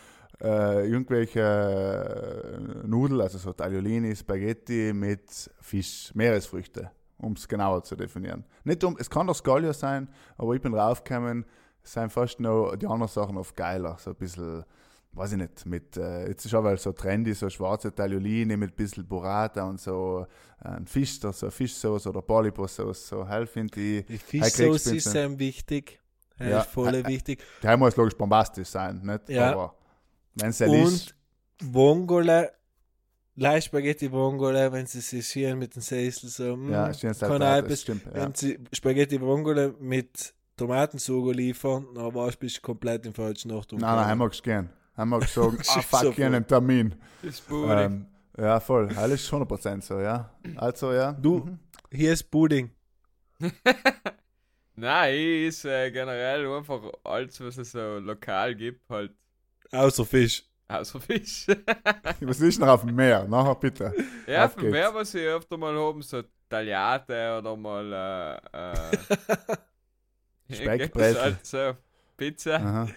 äh, irgendwelche äh, Nudeln, also so Tagliolini, Spaghetti mit Fisch, Meeresfrüchte, um es genauer zu definieren. Nicht um, es kann doch Scalio sein, aber ich bin draufgekommen, es sind fast noch die anderen Sachen oft geiler. So ein bisschen weiß ich nicht, mit, äh, jetzt ist aber so trendy, so schwarze Tagliolini mit ein bisschen Burrata und so äh, ein Fisch, so so Fischsauce oder Polypo-Sauce, so hell finde ich. Die Fischsauce ist sehr wichtig. Ja, Ja, ist voll äh, äh, wichtig. Der muss logisch bombastisch sein, nicht? Ja. Aber wenn es ist, Und Vongole, Lei Spaghetti Vongole, wenn sie sich hier mit dem Sessel so, mm, ja, schön kann Saltate, auch das stimmt. Ja. wenn sie Spaghetti Vongole mit Tomatensugo liefern, dann warst du bist du komplett im falschen Ort. Nein, nein, haben wir gern. Haben wir gesagt, [LAUGHS] Das ah so fuck, ich voll. habe einen Termin. ist. Ähm, ja, voll. Alles ist 100% so, ja. Also, ja. Du- Mhm. Hier ist Pudding. [LAUGHS] Nein, ich ist äh, generell einfach alles, was es so lokal gibt, halt Außer Fisch. außer Fisch. [LAUGHS] Was ist noch auf dem Meer? Nachher bitte. ja, Auf von geht's. mehr, was ich öfter mal haben, so Tagliate oder mal äh, äh, [LAUGHS] Speckbrezel. [LAUGHS] halt so Pizza. Aha.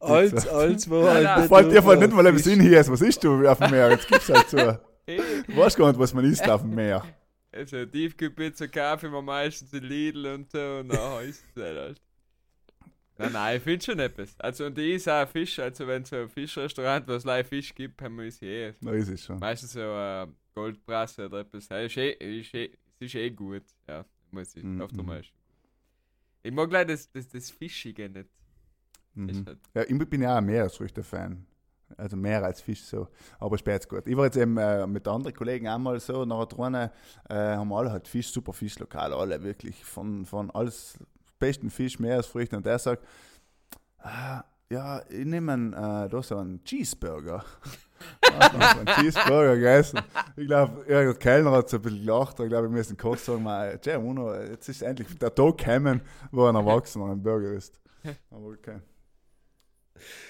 Als, als, wo Nein, halt Fällt dir nicht mal im. Sinn hier ist, was ist du auf dem Meer? Jetzt gibt's halt so. Du weißt gar nicht, was man isst auf dem Meer. also Tiefkühlpizza kaufe wir meistens in Lidl und so und nachher ist es halt. Nein, nein, ich finde schon etwas. Also und ich ist auch Fisch, also wenn es so ein Fischrestaurant, wo es live Fisch gibt, haben wir es eh. Da ist es schon. Meistens so äh, Goldbrasse oder etwas. Ja, ist eh, ist eh, es ist eh gut. Ja, muss ich Mhm, oft einmal. Ich mag leider das, das, das Fischige nicht. Mhm. Halt, Ja, ich bin ja auch ein Meeresfrüchte-Fan. Also mehr als Fisch so. Aber spät gut. Ich war jetzt eben äh, mit anderen Kollegen einmal so, nachher drinnen äh, haben alle halt Fisch, super Fischlokal, alle wirklich von, von alles besten Fisch, Meeresfrüchte und der sagt, ah, ja, ich nehme einen, äh, da so einen Cheeseburger. [LAUGHS] Einen Cheeseburger gegessen. Ich glaube, der Kellner hat so ein bisschen gelacht. Ich glaube, wir müssen kurz sagen, mal, Jay, Uno, jetzt ist endlich der Tag gekommen, wo ein Erwachsener ein Burger ist. Aber okay.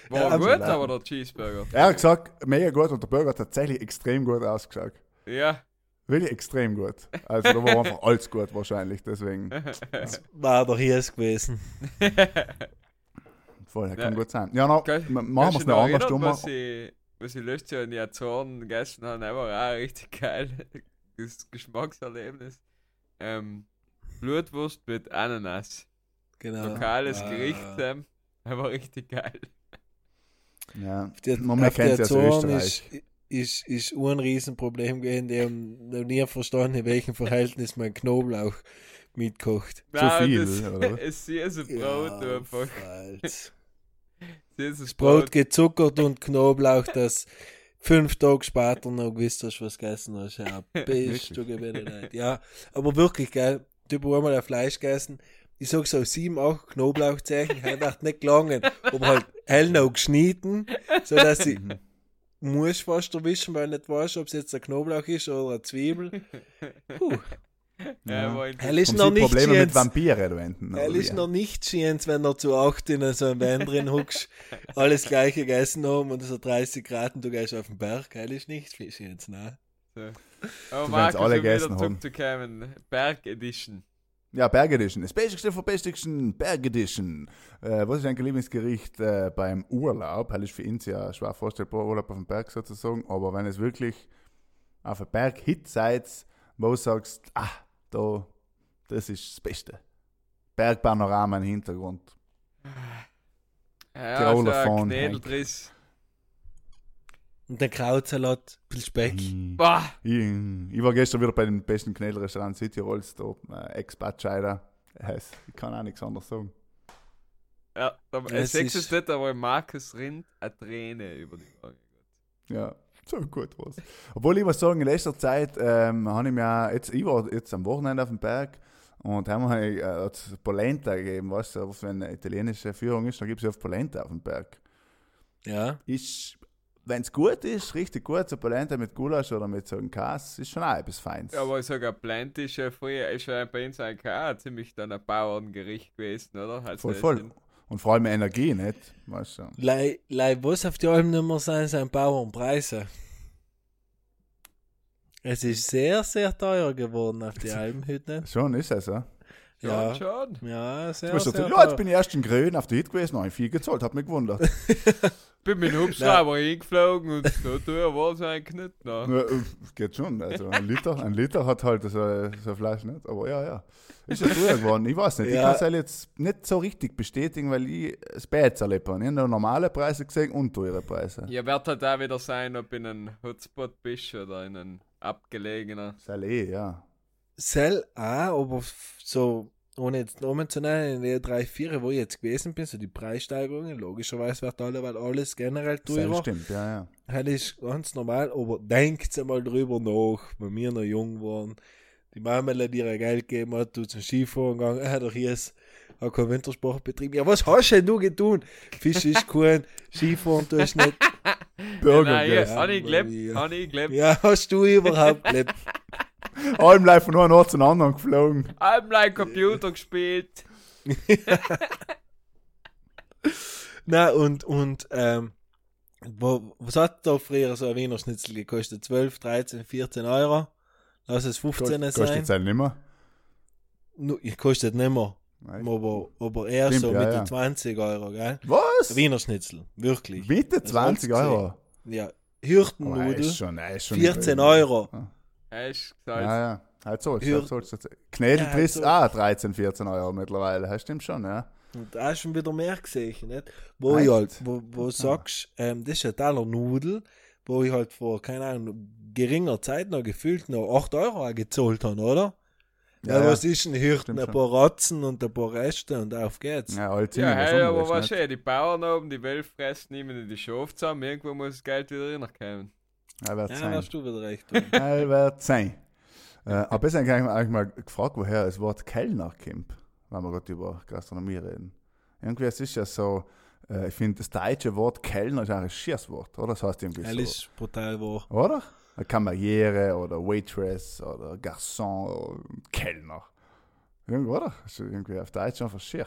war Ja, gut, absolut. aber der Cheeseburger. Er hat gesagt, mega gut und der Burger hat tatsächlich extrem gut ausgeschaut. Ja. Wirklich extrem gut. Also da war [LAUGHS] einfach alles gut wahrscheinlich, deswegen [LAUGHS] War doch hier es gewesen. [LAUGHS] voll, Ja. kann gut sein. Ja, no, machen wir es noch anders erinnern, dummer. Was ich, was ich letztes Jahr in die Azoren gegessen habe, war auch richtig geil. Das Geschmackserlebnis. Ähm, Blutwurst mit Ananas. Genau. Lokales Ah. Gericht, Sam. Der war richtig geil. Ja. Die, Man kennt es ja aus Zorn ist, Österreich. Ist, ist auch ein Riesenproblem gewesen. Die haben noch nie verstanden, in welchem Verhältnis man Knoblauch mitkocht. Zu viel, das, oder? [LAUGHS] Es ist ein Brot einfach. Alt. Es ist ein Brot Brot. gezuckert und Knoblauch, das fünf Tage später noch gewusst hast, was du gegessen hast. Ja, [LAUGHS] bist du gebenedeit. Ja, aber wirklich, geil. Du hast einmal ein Fleisch gegessen. Ich sag so sieben, acht Knoblauchzeichen, hat echt nicht gelangen. Aber halt hell noch geschnitten, sodass ich Mhm. muss fast erwischen, weil ich nicht weiß, ob es jetzt ein Knoblauch ist oder eine Zwiebel. [LAUGHS] Puh. Ja, Hell ist noch nicht Probleme mit. Vampire? Hell oder ist noch nicht Schienz, wenn du zu acht in so einem Van drin huckst, [LAUGHS] alles gleiche gegessen haben und so 30 Grad und du gehst auf den Berg. Hell ist nicht Schienz, ne? so. Aber wenn's Markus, alle gegessen haben. zurückzukommen. Berg Edition. Ja, Berg Edition. Das Beste von Beste Berg Edition. Äh, was ist dein Lieblingsgericht äh, beim Urlaub? Das ist für uns ja schwer vorstellbar, Urlaub auf dem Berg sozusagen. Aber wenn es wirklich auf einem Berg Hit seid, wo du sagst, ah, da, das ist das Beste. Bergpanorama im Hintergrund. Ja, Tiroler so ein Fahren, Knädeldriss. Und der Krautsalat, ein bisschen Speck. Ich, Boah! ich, ich war gestern wieder bei dem besten Knädelrestaurant Südtirols, da, äh, Ex-Batscheider. Heißt, Ich kann auch nichts anderes sagen. Ja, da, Es es ist nicht, aber Markus rinnt eine Träne über die Augen. Ja, so gut was. Obwohl ich muss sagen, in letzter Zeit ähm, habe ich mir jetzt, ich war jetzt am Wochenende auf dem Berg und haben wir äh, Polenta gegeben, weißt du, wenn eine italienische Führung ist, dann gibt es ja oft Polenta auf dem Berg. Ja. Ist, wenn es gut ist, richtig gut, so Polenta mit Gulasch oder mit so einem Käse, ist schon auch etwas Feins. Ja, aber ich sage, Plant ist ja früher, ist ja bei uns eigentlich auch ziemlich dann ein Bauerngericht gewesen, oder? Also voll, voll. Und vor allem Energie, nicht? Weißt du. Lei, lei, was auf die Alben nicht mehr sein, sind Bauernpreise. Es ist sehr, sehr teuer geworden auf die Alben heute. Schon ist es, ja. Ja. Schon, schon. Ja, sehr, sehr gesagt, teuer. ja, jetzt bin ich erst in Grün auf der Hit gewesen, habe ich viel gezahlt, hat mich gewundert. [LAUGHS] bin mit dem Hubschrauber hingeflogen und so teuer war es eigentlich nicht. Ne? Geht schon. Also ein Liter, ein Liter hat halt so, so ein Fleisch nicht. Aber ja, ja. Ist ja teuer geworden. Ich weiß nicht. Ich Ja. kann es halt jetzt nicht so richtig bestätigen, weil ich es erlebt habe. Ich habe normale Preise gesehen und teure Preise. Ja, wird halt auch wieder sein, ob in einem Hotspot bist oder in einem abgelegener. Soll eh, ja. Sell auch, aber so, ohne jetzt Namen zu nennen, in den drei, vier, wo ich jetzt gewesen bin, so die Preissteigerungen, logischerweise wird alle, weil alles generell teurer. stimmt, ja, ja. Das ist ganz normal, aber denkt mal drüber nach, wenn wir noch jung waren. Die Mama hat ihr Geld gegeben hat, du zum Skifahren gegangen, er hat doch hier hat keinen Wintersportbetrieb. Ja, was hast denn du getan? Fisch ist [LAUGHS] kein, Skifahren tust nicht. Burger Nein, ja, gegessen. habe ich gelebt, Ja. habe ich gelebt. Ja, hast du überhaupt gelebt? [LAUGHS] Allem live von einem Ort zum anderen geflogen. Einmal Computer gespielt. [LAUGHS] Na und, und, ähm, wo, was hat da früher so ein Wiener Schnitzel gekostet? 12, 13, 14 Euro? Lass es 15 Kostet sein. jetzt halt nicht mehr. Nu, kostet nicht mehr. Nein. Aber, aber eher Stimmt, so ja, Mitte ja. 20 Euro, gell? Was? Wiener Schnitzel, wirklich. Bitte Das 20 wollt's Euro. Ja, Aber Hirtennudel, ist schon, ist schon 14 nicht- Euro. Hast du Ja, gesagt, ja. Halt so. Halt so Knädel Ja, halt auch 13, 14 Euro mittlerweile. Das stimmt schon, ja. Und da hast du schon wieder mehr gesehen, nicht? Wo Echt? ich halt, wo, wo du sagst, ähm, das ist ein Teller Nudel, wo ich halt vor, keine Ahnung, geringer Zeit noch gefühlt noch 8 Euro gezahlt habe, oder? Ja, Ja, was ist ein Hirten? Stimmt Ein schon. paar Ratzen und ein paar Reste und auf geht's. Ja, halt ja, hey, aber was schön, die Bauern oben, die Welt fressen nehmen die Schafe zusammen, irgendwo muss das Geld wieder reinkommen. Ja, wird Ja, sein. hast du wieder recht. Wird [LAUGHS] sein. Äh, aber ich habe eigentlich, eigentlich mal gefragt, woher das Wort Kellner kommt, wenn wir gerade über Gastronomie reden. Irgendwie, es ist ja so, äh, ich finde, das deutsche Wort Kellner ist eigentlich ein schieres Wort, oder? Das heißt irgendwie so. ist brutal wahr. Oder? Eine Kameriere oder Waitress oder Garçon oder Kellner. Irgendwie, oder? Das ist irgendwie auf Deutsch einfach schier.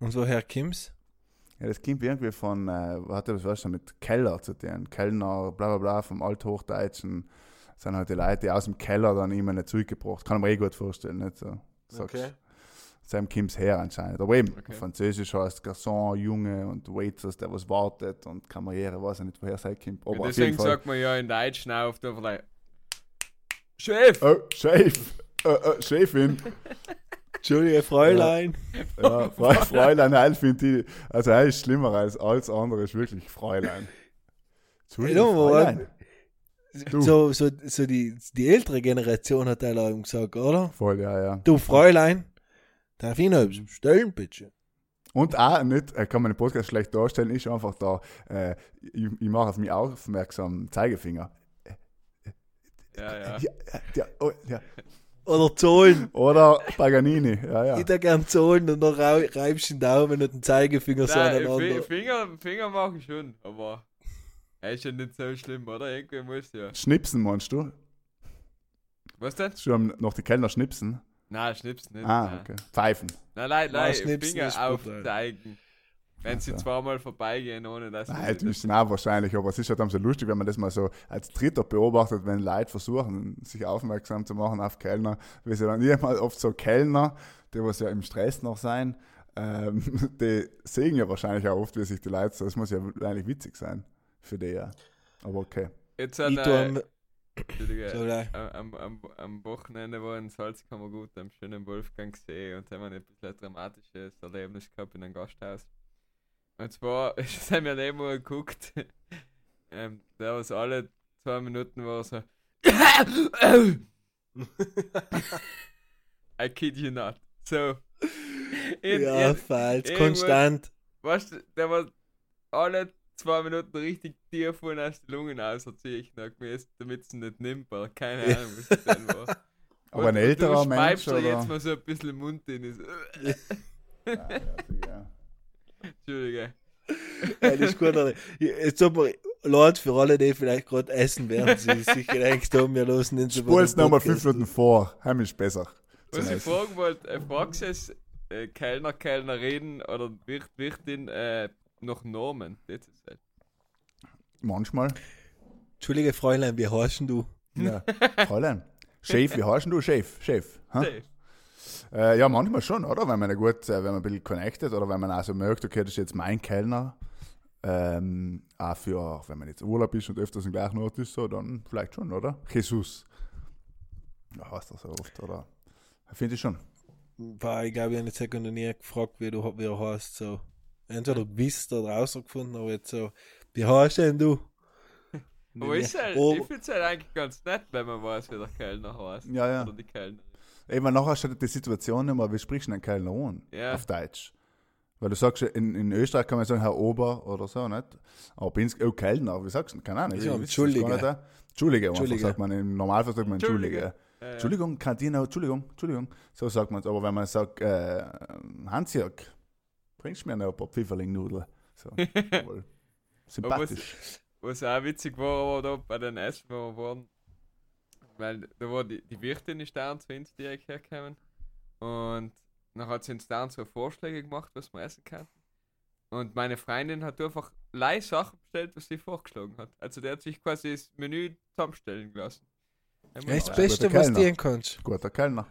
Und woher kommt's? Ja, das kommt irgendwie von, äh, was das was schon mit Keller zu tun? Kellner, bla bla bla, vom Althochdeutschen. Sind halt die Leute, die aus dem Keller dann immer nicht zurückgebracht. Kann ich mir eh gut vorstellen, nicht so. Sagst, Okay. Sam kommt's her anscheinend. Aber eben, Okay. Französisch heißt Garçon, Junge und Waitress, der was wartet und Kameriere, weiß ich nicht, woher es kommt. Aber auf deswegen sagt man ja in Deutsch auf der Chef! Oh, Chef! Äh, äh, Chefin! [LAUGHS] Entschuldige, Fräulein. Ja, Fre- Fräulein Heil finde ich, also er ist schlimmer als alles andere, ist wirklich Fräulein. Entschuldigung, Ja, aber- Fräulein. Du. So, so, so die, die ältere Generation hat er eben gesagt, oder? Voll, ja, ja. Du Fräulein, darf ich noch etwas bestellen, bitte? Und auch nicht, er kann meinen Podcast schlecht darstellen, ist einfach da, äh, ich, ich mache auf mich aufmerksam Zeigefinger. Ja, ja. Ja, ja, oh, ja. Oder zahlen. Oder Paganini, ja, ja. Ich da gern zahlen und dann reibst du den Daumen und den Zeigefinger so Nein, aneinander. Fi- Finger, Finger mache ich schon, aber er ist ja nicht so schlimm, oder? Irgendwie muss ja. Schnipsen meinst du? Was denn? Schon noch die Kellner schnipsen? Nein, schnips nicht. Ah, okay. Pfeifen. Nein, nein, Nein, nein, schnipsen Finger aufzeigen. Wenn sie zweimal vorbeigehen, ohne dass Nein, sie halt müssen auch wahrscheinlich, aber es ist halt dann so lustig, wenn man das mal so als Dritter beobachtet, wenn Leute versuchen, sich aufmerksam zu machen auf Kellner, wie sie dann jemals oft so Kellner, die was ja im Stress noch sein, ähm, [LAUGHS] die sehen ja wahrscheinlich auch oft, wie sich die Leute so, das muss ja eigentlich witzig sein für die ja. Aber okay. Jetzt hat er. am, Entschuldige, am, am, am Wochenende war in Salzkammergut am schönen Wolfgangsee und haben wir ein bisschen ein dramatisches Erlebnis gehabt in einem Gasthaus. Und zwar, das haben wir neben mal geguckt, ähm, der was alle zwei Minuten war so [LAUGHS] I kid you not. So. In, ja, in, falsch, irgendwo- konstant. weißt du, der war alle zwei Minuten richtig tief und aus den Lungen auserzieht, damit sie nicht nimmt, aber keine Ahnung, was das denn war. [LAUGHS] Aber ein Und- älterer und du Mensch oder? jetzt mal so ein bisschen Mund in. Ist, Ja, [LAUGHS] ja, ja. Entschuldige. Ist gut. aber Jetzt sag mal, Leute, für alle, die vielleicht gerade essen, werden sie sich gedacht haben, wir losen den so Spul's nochmal fünf Minuten vor, heim ist besser. Was ich Essen. fragen wollte, äh, fragst du es äh, Kellner, Kellnerin oder Wirt, Wirtin äh, noch Namen? Das ist halt. Manchmal. Entschuldige, Fräulein, wie heißt denn du? Ja. Fräulein. Chef, wie heißt denn du? Chef, Chef. Ha? Safe. Äh, ja, manchmal schon, oder? Wenn man ja gut, äh, wenn man ein bisschen connected oder wenn man also merkt, okay, das ist jetzt mein Kellner. Ähm, auch für, wenn man jetzt Urlaub ist und öfters im gleichen Ort ist, so, dann vielleicht schon, oder? Jesus. Ja, heißt das so oft, oder? Finde ich schon. War, ich glaube, ich habe jetzt noch nie gefragt, wie du wie er heißt. So. Entweder gewusst oder rausgefunden, aber jetzt so, wie heißt denn du? Aber ist Oh. ich finde es halt eigentlich ganz nett, wenn man weiß, wie der Kellner heißt. Ja, ja. Oder die Kellnerin. Eben nachher steht die Situation immer, wie sprichst du einen Kellner an? Ja. Auf Deutsch. Weil du sagst, in, in Österreich kann man sagen, Herr Ober oder so, nicht? Aber bei uns, oh, Kellner, wie sagst du? Keine Ahnung. Ja, Entschuldige. äh. Entschuldige, einfach Entschuldige. sagt man. Im Normalfall sagt man Entschuldige. Entschuldige. Ja, ja. Entschuldigung, Kantine, Entschuldigung, Entschuldigung. So sagt man es. Aber wenn man sagt, äh, Hansjörg, bringst du mir noch ein paar Pfifferlingnudeln? So. [LAUGHS] Sympathisch. Was auch witzig war, war da bei den Essen, wo wir waren, weil da war die, die Wirtin ist da zu uns direkt hergekommen und dann hat sie uns da so Vorschläge gemacht, was wir essen könnten. Und meine Freundin hat einfach leise Sachen bestellt, was sie vorgeschlagen hat. Also der hat sich quasi das Menü zusammenstellen lassen. Haben wir Das Beste, was du tun kannst. Guter Kellner.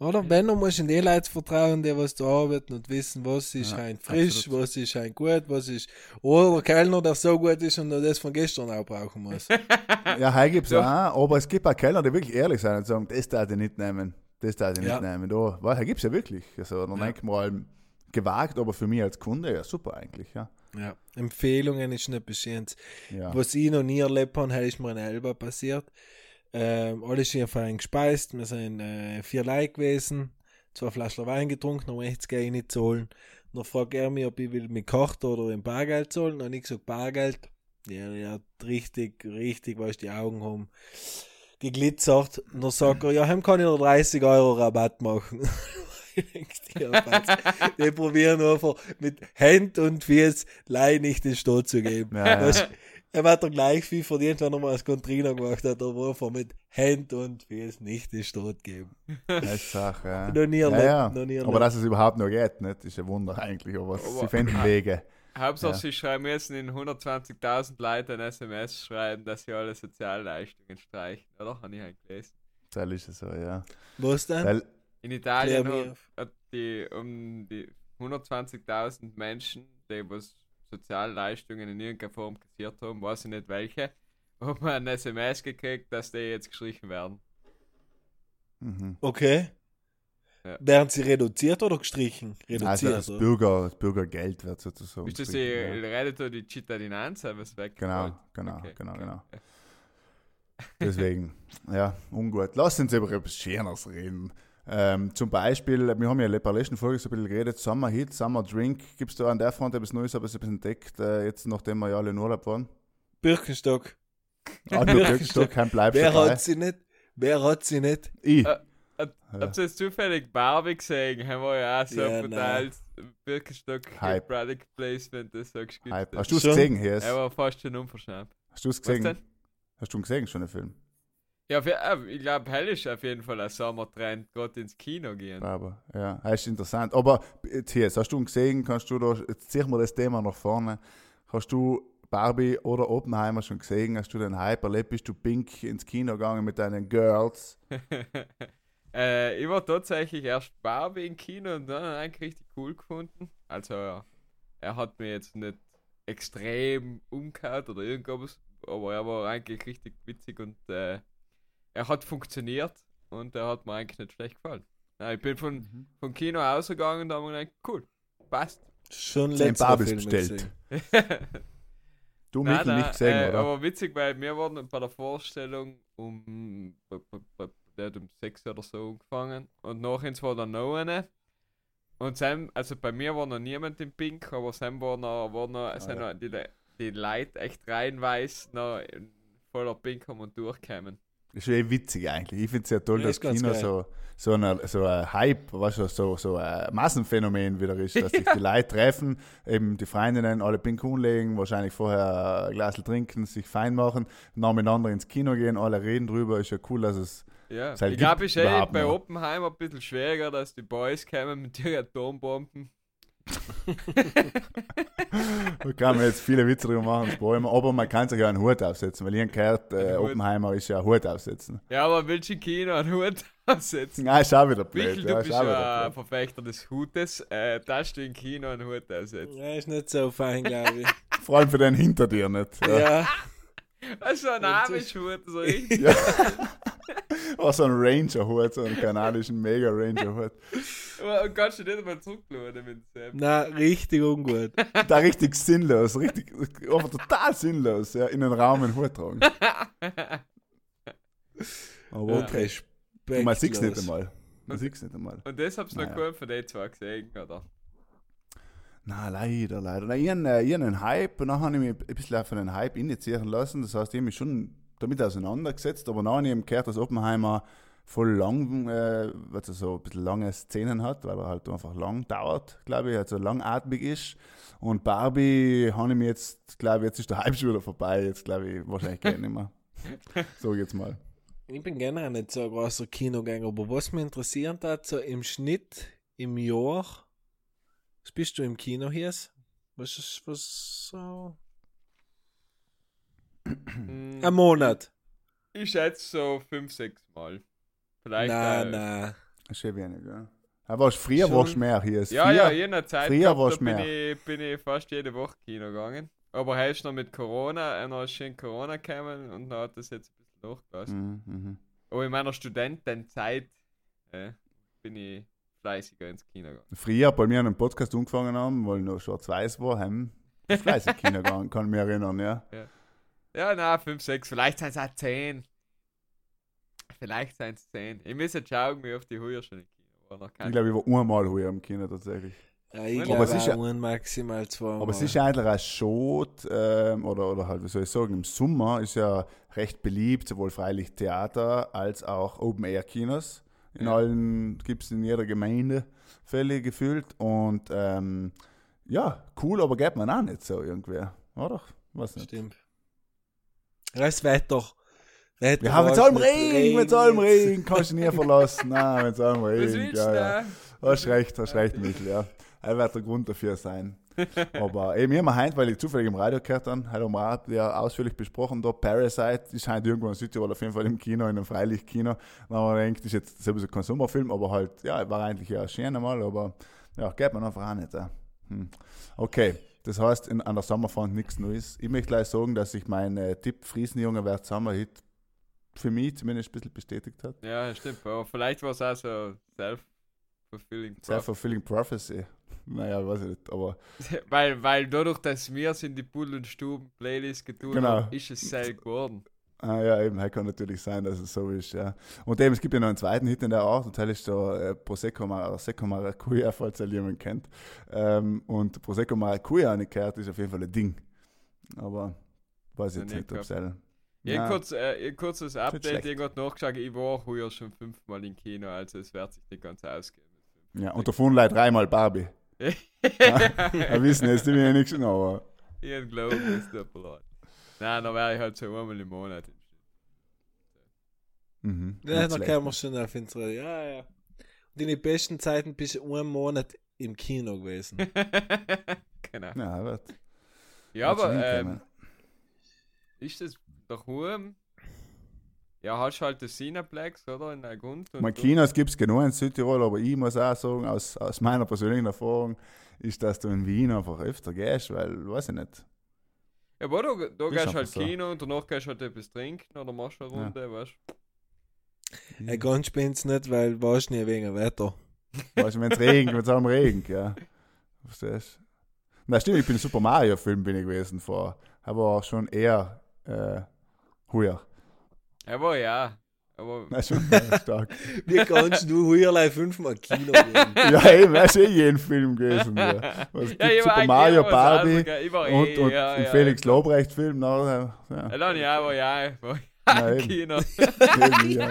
Oder? Wenn du musst in die Leute vertrauen, die was da arbeiten und wissen, was ist Ja, ein frisch, absolut. was ist ein gut, was ist. Oder der Kellner, der so gut ist und das von gestern auch brauchen muss. [LAUGHS] Ja, heute gibt es Ja. auch, aber es gibt auch Kellner, die wirklich ehrlich sind und sagen, das darf ich nicht nehmen, das darf ich Ja. nicht nehmen. Da, weil, da gibt es ja wirklich. Also, dann Ja. denkt man mal, gewagt, aber für mich als Kunde, ja super eigentlich, ja. ja. Empfehlungen ist nicht bestimmt. ja. Was ich noch nie erlebt habe, ist mir in Elba passiert. Ähm, alle sind fein gespeist, wir sind äh, vier Leute gewesen, zwei Flaschen Wein getrunken, möchte ich gehe nicht zahlen. Dann fragt er mich, ob ich will mit Karte oder in Bargeld zahlen. Habe ich gesagt, Bargeld. Ja, ja, richtig, richtig, weil ich die Augen haben geglitzert. Und dann sagt er, ja, heim kann ich noch 30 Euro Rabatt machen. [LAUGHS] Die probieren einfach mit Hand und Fies Leih nicht den Stot zu geben. Ja, ja. Er hat doch gleich viel verdient, wenn er mal das Contrino gemacht hat, aber einfach mit Hand und Fies nicht den Stot geben. Das ist Sache, ja. Noch nie ja, erlebt, ja. noch nie Aber erlebt. dass es überhaupt noch geht, nicht? ist ein Wunder eigentlich. Aber, Aber- sie finden Wege. Hauptsache, Ja. sie schreiben jetzt in 120.000 Leute ein SMS schreiben, dass sie alle Sozialleistungen streichen. Oder? Habe ich halt gelesen. Das ist es so, ja. Was denn? Weil, In Italien hat die um die 120.000 Menschen, die was Sozialleistungen in irgendeiner Form kassiert haben, weiß ich nicht welche, [LAUGHS] haben ein SMS gekriegt, dass die jetzt gestrichen werden. mhm. Okay. Ja. Werden sie reduziert oder gestrichen? Also Reduziert. das oder? Bürger, das Bürgergeld wird sozusagen. Ist das die ja. Reddito die Cittadinanza, was weg? Genau, genau, Okay, genau, genau. [LAUGHS] Deswegen, ja, ungut. Lass uns über etwas Schöneres reden. Ähm, zum Beispiel, wir haben ja in der letzten Folge so ein bisschen geredet, Summer Heat, Summer Drink. Gibt es da an der Front etwas Neues, aber es ein bisschen entdeckt, äh, jetzt nachdem wir ja alle in Urlaub waren? Birkenstock. Ah, nur Birkenstock, kein Bleib Wer dabei. hat sie nicht? Wer hat sie nicht? Ich. Äh, Habt ihr jetzt zufällig Barbie gesehen? Haben wir ja auch so Ja, Birkenstock Hype. Product Placement, das Hype. hat. Hast du es Schon? gesehen, hier? Er war fast schon unverschämt. Hast du es Was gesehen? denn? Hast du ihn gesehen, schon den Film? Ja, für, äh, ich glaube, hell ist auf jeden Fall ein Sommertrend, gerade ins Kino gehen. Aber, ja, das ist interessant. Aber jetzt hier, jetzt hast du ihn gesehen, kannst du da, jetzt ziehen wir das Thema nach vorne. Hast du Barbie oder Oppenheimer schon gesehen? Hast du den Hype erlebt? Bist du pink ins Kino gegangen mit deinen Girls? [LAUGHS] äh, ich war tatsächlich erst Barbie im Kino und dann eigentlich richtig cool gefunden. Also, ja, er hat mir jetzt nicht extrem umgehauen oder irgendwas, aber er war eigentlich richtig witzig und äh, er hat funktioniert und er hat mir eigentlich nicht schlecht gefallen. Ja, ich bin von, vom Kino ausgegangen und da haben wir gedacht, cool, passt. Schon letzter Film bestellt. [LAUGHS] Du, Nein, Michael, nein, nicht gesehen, äh, oder? Aber witzig, weil wir wurden bei der Vorstellung um, der um 6 oder so angefangen und nachher war dann noch eine. Und Sam, also bei mir war noch niemand im Pink, aber Sam war noch, war noch, sind ja. noch die, die Leute echt reinweis noch in voller Pink haben und durchkämen. Ist schon eh witzig eigentlich. Ich finde es ja toll, Ja, dass ist Kino geil. so, so, eine, so ein Hype, weißt du, so, so ein Massenphänomen wieder ist, dass sich [LAUGHS] die Leute treffen, eben die Freundinnen alle pink umlegen, wahrscheinlich vorher ein Glas trinken, sich fein machen, dann miteinander ins Kino gehen, alle reden drüber. Ist ja cool, dass es Ja, Es halt ich glaube, ist eh bei. Oppenheimer ein bisschen schwieriger, dass die Boys kämen mit ihren Atombomben. Da kann man jetzt viele Witze drüber machen, Spoiler, aber man kann sich ja einen Hut aufsetzen, weil ich habe gehört, äh. Oppenheimer ist ja ein Hut aufsetzen. Ja, aber willst du im Kino einen Hut aufsetzen? Nein, ist auch wieder blöd. Michel, ja, du ist bist ja ein. Verfechter des Hutes. Äh, darfst du im Kino einen Hut aufsetzen? Ja, ist nicht so fein, glaube ich. [LAUGHS] Vor allem für den hinter dir nicht. Ja. Ja, [LAUGHS] Also ein Amish-Hut, so [LAUGHS] richtig. Ja. Oh, so ein Ranger-Hut, so einen kanadischen Mega-Ranger-Hut. Und kannst du nicht mal zurückladen mit dem. na, richtig ungut. Da richtig sinnlos, richtig, einfach total sinnlos, ja, in den Raum einen Hut tragen. [LAUGHS] Aber okay. Respektlos. Man sieht es nicht einmal. Man sieht es nicht einmal. Und das hab's noch Naja. keinen von den zwei gesehen, oder? Na, leider, leider. Na, ich habe äh, einen Hype und dann habe ich mich ein bisschen von den Hype initiieren lassen. Das heißt, ich habe mich schon damit auseinandergesetzt, aber dann habe ich eben gehört, dass Oppenheimer voll lang, äh, also so ein bisschen lange Szenen hat, weil er halt einfach lang dauert, glaube ich, also langatmig ist. Und Barbie habe ich mir jetzt, glaube ich, jetzt ist der Hype schon wieder vorbei, jetzt glaube ich wahrscheinlich gar nicht mehr. [LAUGHS] So jetzt mal. Ich bin generell nicht so ein großer Kinogänger, aber was mich interessiert hat, so im Schnitt im Jahr, was bist du im Kino hier? Was ist, was so? Hm, Ein Monat. Ich schätze so 5, 6 Mal. Vielleicht. Na, äh, na. Das ist schon wenig, ja. Aber früher Schon. warst du mehr hier. Ja, früher, ja, jener Zeit früher gehabt, da bin mehr. ich, bin ich fast jede Woche Kino gegangen. Aber er ist noch mit Corona, äh, noch ist schön Corona gekommen und dann hat das jetzt ein bisschen nachgelassen. Mhm, mhm. Aber in meiner Studentenzeit äh, bin ich fleißiger ins Kino gegangen. Früher, bei mir an einem Podcast angefangen haben, weil noch schwarz-weiß war, haben fleißig Kinder gegangen, kann ich mich erinnern, ja. Ja, na, 5, 6, vielleicht sind es auch 10. Vielleicht sind es 10. Ich muss jetzt schauen, wie oft die Heuer schon im Kino war. Ich glaube, ich war einmal hier im Kino tatsächlich. Ja, ich Aber glaube es ist ja- auch ein maximal zweimal. Aber es ist ja eigentlich ein Schot, ähm, oder, oder halt, wie soll ich sagen, im Sommer ist ja recht beliebt, sowohl freilich Theater als auch Open-Air-Kinos. In Ja. allen, gibt es in jeder Gemeinde Fälle gefühlt. Und ähm, ja, cool, aber geht man auch nicht so irgendwer, oder? Was nicht. Stimmt. Das Wetter. Wetter Ja, wenn es allem mit regnet, wenn es allem regnet, kannst du nie verlassen. Nein, wenn es allem Was regnet, willst ja, du ja. da? Hast recht, hast recht, Michel, ja. Er wird der Grund dafür sein. Aber eben, ich habe mir heute, weil ich zufällig im Radio gehört habe, heute haben wir auch ja ausführlich besprochen, da Parasite ist halt irgendwo in Südtirol auf jeden Fall im Kino, in einem Freilichtkino. Dann haben wir gedacht, das ist jetzt sowieso kein Sommerfilm, aber halt, ja, war eigentlich ja schön einmal, aber ja, geht man einfach auch nicht. Ja. Hm. Okay, das heißt, in, an der Sommerfront nichts Neues. Ich möchte gleich sagen, dass sich mein äh, Tipp Friesenjunge wird Sommerhit für mich zumindest ein bisschen bestätigt hat. Ja, stimmt. Aber vielleicht war es auch so self-fulfilling. prophecy. Self-fulfilling Prophecy. Naja, weiß ich nicht, aber [LAUGHS] weil, weil dadurch, dass wir es in die Bull- und Stuben-Playlist getan Genau. haben, ist es sehr geworden. Ah, ja, eben, halt kann natürlich sein, dass es so ist, ja. Und eben, es gibt ja noch einen zweiten Hit in der Art, und das ist so äh, Prosecco, Prosecco Maracuja, [LAUGHS] falls er jemand kennt. Ähm, und Prosecco Maracuja nicht gehört, ist auf jeden Fall ein Ding. Aber weiß Noch jetzt nicht, ob es ja. Ja. Kurz, äh, ein kurzes Update, ich habe nachgeschaut, ich war heuer schon fünfmal im Kino, also es wird sich nicht ganz ausgehen. ja, und davon leider dreimal Barbie. [LAUGHS] [LAUGHS] Wir wissen jetzt die wenigsten, genau, aber Ich hab glauben, das ist der Plan. Nein, dann wäre ich halt so einmal im Monat im mhm, Ja, nicht da schlecht. kann man schon auf ins Radio. Ja, ja. Und in den besten Zeiten bist du einen Monat im Kino gewesen. [LAUGHS] Genau. Ja, wird. Ja, aber ähm, ist das daheim? Ja, hast du halt das Cineplex, oder? In der Grund. und Mein Kinos gibt es genug in Südtirol, aber ich muss auch sagen, aus, aus meiner persönlichen Erfahrung, ist, dass du in Wien einfach öfter gehst, weil, weiß ich nicht. Ja, aber da, da Ist gehst du halt so. Kino und danach gehst du halt etwas trinken oder machst eine Ja. Runde, weißt Ja, ganz spinnt's nicht, weil warst nie wegen Wetter. Weißt du, wenn es regnet, wenn es allem regnet, ja. Verstehst du? Na stimmt, ich bin Super Mario Film bin ich gewesen vor, aber schon eher äh, heuer. Aber ja. Aber [LAUGHS] Na schon stark. [LAUGHS] Wie kannst du heuerlei fünfmal Kino gehen? [LAUGHS] ja, eben, er ist eh jeden Film gewesen. Ja. Was gibt ich war Super Mario, Barbie ich und, eh, und ja, ein ja, Felix klar. Lobrecht Film. Na, ja, Ja, dann ja, aber ja, eben. Kino. Ja.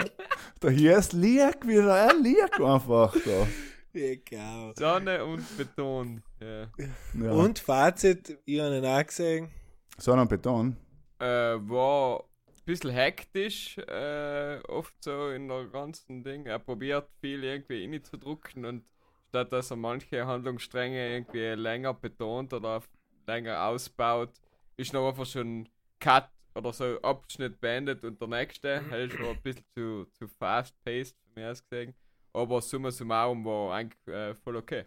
Da hier ist liegt wieder, er liegt einfach da. Egal. Sonne und Beton. Ja. Ja. Und Fazit, ich habe ihn auch gesehen. Sonne und Beton. Äh, war ein bisschen hektisch, äh, oft so in der ganzen Ding. Er probiert viel irgendwie reinzudrücken und statt dass er manche Handlungsstränge irgendwie länger betont oder länger ausbaut, ist noch einfach schon Cut oder so Abschnitt beendet und der nächste hält schon ein bisschen zu, zu fast paced von mir aus gesehen. Aber summa summarum war eigentlich äh, voll okay.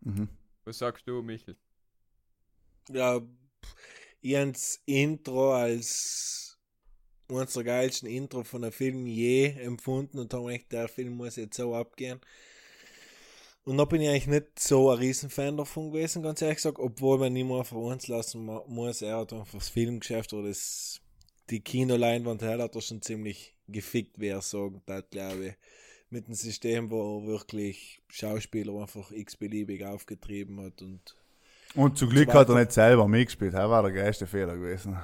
Mhm. Was sagst du, Michel? Ja, pff, ich habe Intro als eines der geilsten Intro von einem Film je empfunden und habe gedacht, der Film muss jetzt so abgehen. Und da bin ich eigentlich nicht so ein Riesenfan davon gewesen, ganz ehrlich gesagt, obwohl man nicht mehr für uns lassen mu- muss. Er hat einfach das Filmgeschäft oder das, die Kinoleinwand her hat er schon ziemlich gefickt, wer sagen, das glaube ich. Mit einem System, wo er wirklich Schauspieler einfach x-beliebig aufgetrieben hat und Und zum Glück hat er nicht selber mitgespielt. Das war der größte Fehler gewesen.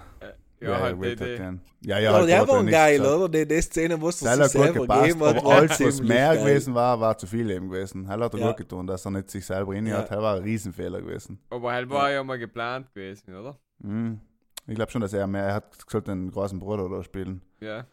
Ja, halt er wollte die, die, den. ja, ja, Ja, halt, der er war geil, gesagt. oder? Die, die Szene, wo es sich hat gut selber gepasst, gegeben hat, aber alles, was mehr geil. gewesen war, war zu viel eben gewesen. Er hat er Ja. gut getan, dass er nicht sich selber rein hat. Ja. Das war ein Riesenfehler gewesen. aber halt war ja mal geplant gewesen, oder? Mhm. Ich glaube schon, dass er mehr, er hat gesagt, den großen Bruder da spielen. Ja.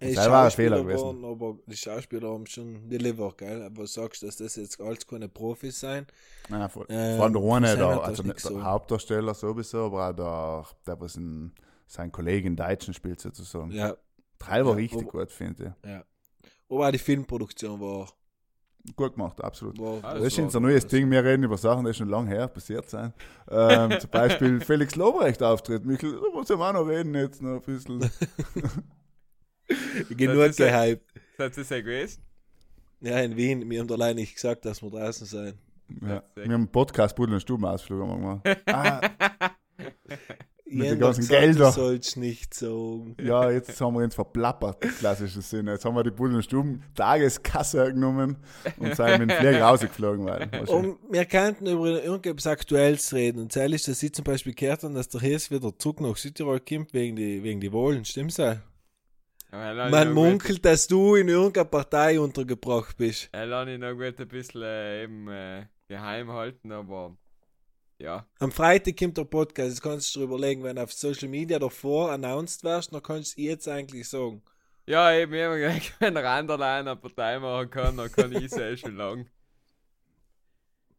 Das war ein Fehler gewesen. waren, aber die Schauspieler haben schon delivered, gell? Aber sagst, dass das jetzt alles keine Profis sein? Ja, vor, Ähm, vor allem der eine, der, das also der so. Hauptdarsteller sowieso, aber auch der, der was in, sein Kollege in Deutschen spielt sozusagen. Ja, Teil war Ja, richtig aber- gut, finde ja. Aber auch die Filmproduktion war. ich. Gut gemacht, absolut. war Ah, Das ist war- jetzt ein neues Ding, wir reden über Sachen, die schon lange her passiert sind. Ähm, zum Beispiel [LAUGHS] Felix Lobrecht auftritt. Michael, da muss ich auch noch reden jetzt noch ein bisschen. [LAUGHS] [LAUGHS] Genug gehypt. Das ist ja gewesen. Ja, in Wien, wir haben da allein nicht gesagt, dass wir draußen sein. Ja. Wir haben einen Podcast Pudel und Stubenausflug [LAUGHS] gemacht. Ah, [LAUGHS] Mit den ganzen gesagt, Gelder. Du sollst nicht sagen. ja, jetzt haben wir uns verplappert, im klassischen Sinne. Jetzt haben wir die Pudel und Stuben Tageskasse genommen und sind mit dem Flieger rausgeflogen. Weil, Und wir könnten über irgendetwas Aktuelles reden. Und zwar ist, dass ich zum Beispiel gehört habe, dass der Hirs wieder zurück nach Südtirol kommt wegen die, wegen die Wahlen. Stimmt's ja? Man munkelt, dass du in irgendeiner Partei untergebracht bist. Er lass ich noch gut ein bisschen äh, eben äh, geheim halten, aber ja. Am Freitag kommt der Podcast. Jetzt kannst du dir überlegen, wenn du auf Social Media davor announced wirst, dann kannst du jetzt eigentlich sagen. Ja, eben, ich hab mir gedacht, wenn der andere eine Partei machen kann, dann kann ich es eh schon lang.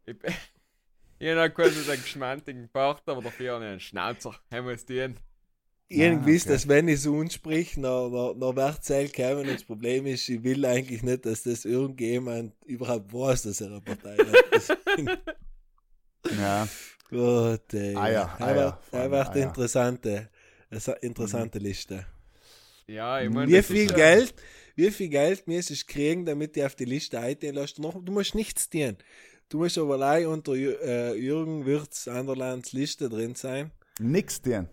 Ich, bin- [LAUGHS] ich habe noch quasi den geschmantigen Bart, aber dafür habe ich einen Schnauzer. Haben wir es. Irgendwie ist okay. das, wenn ich so unsprich, dann, dann, dann wird es halt kommen. Und das Problem ist, ich will eigentlich nicht, dass das irgendjemand überhaupt weiß, dass er eine Partei hat. [LAUGHS] Ja, Gott, ey. Eier, Er Eier, er allem wird eine interessante, eine interessante Liste. Ja, ich meine. Wie viel ist ja- Geld, wie viel Geld müsstest du kriegen, damit du auf die Liste einstehen lässt? Noch, du musst nichts tun. Du musst aber allein unter äh, Jürgen Wirz Anderlands Liste drin sein. nix tun.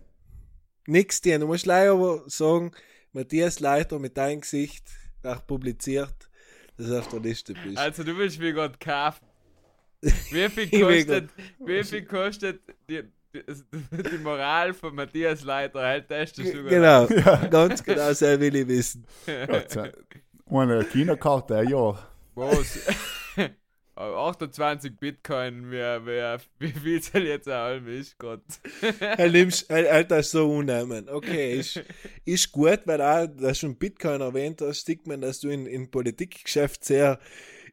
Nichts tun. Du musst leider aber sagen, Matthias Leiter mit deinem Gesicht wird publiziert, dass du auf der Liste bist. Also, du willst mir gerade kaufen. [LAUGHS] Wie viel kostet, wie viel kostet die, die, die Moral von Matthias Leiter? Halt, das ist sogar. genau, [LAUGHS] ganz genau, so will ich wissen. Gott sei- Eine Kinokarte, ein Jahr. Was? 28 Bitcoin, wer, wer, [LAUGHS] wie viel soll jetzt auch ist Gott. Er nimmst, er, er das so unnehmen. Okay, ist, ist gut, weil auch, dass du schon Bitcoin erwähnt hast, sieht man, dass du in, in Politikgeschäft sehr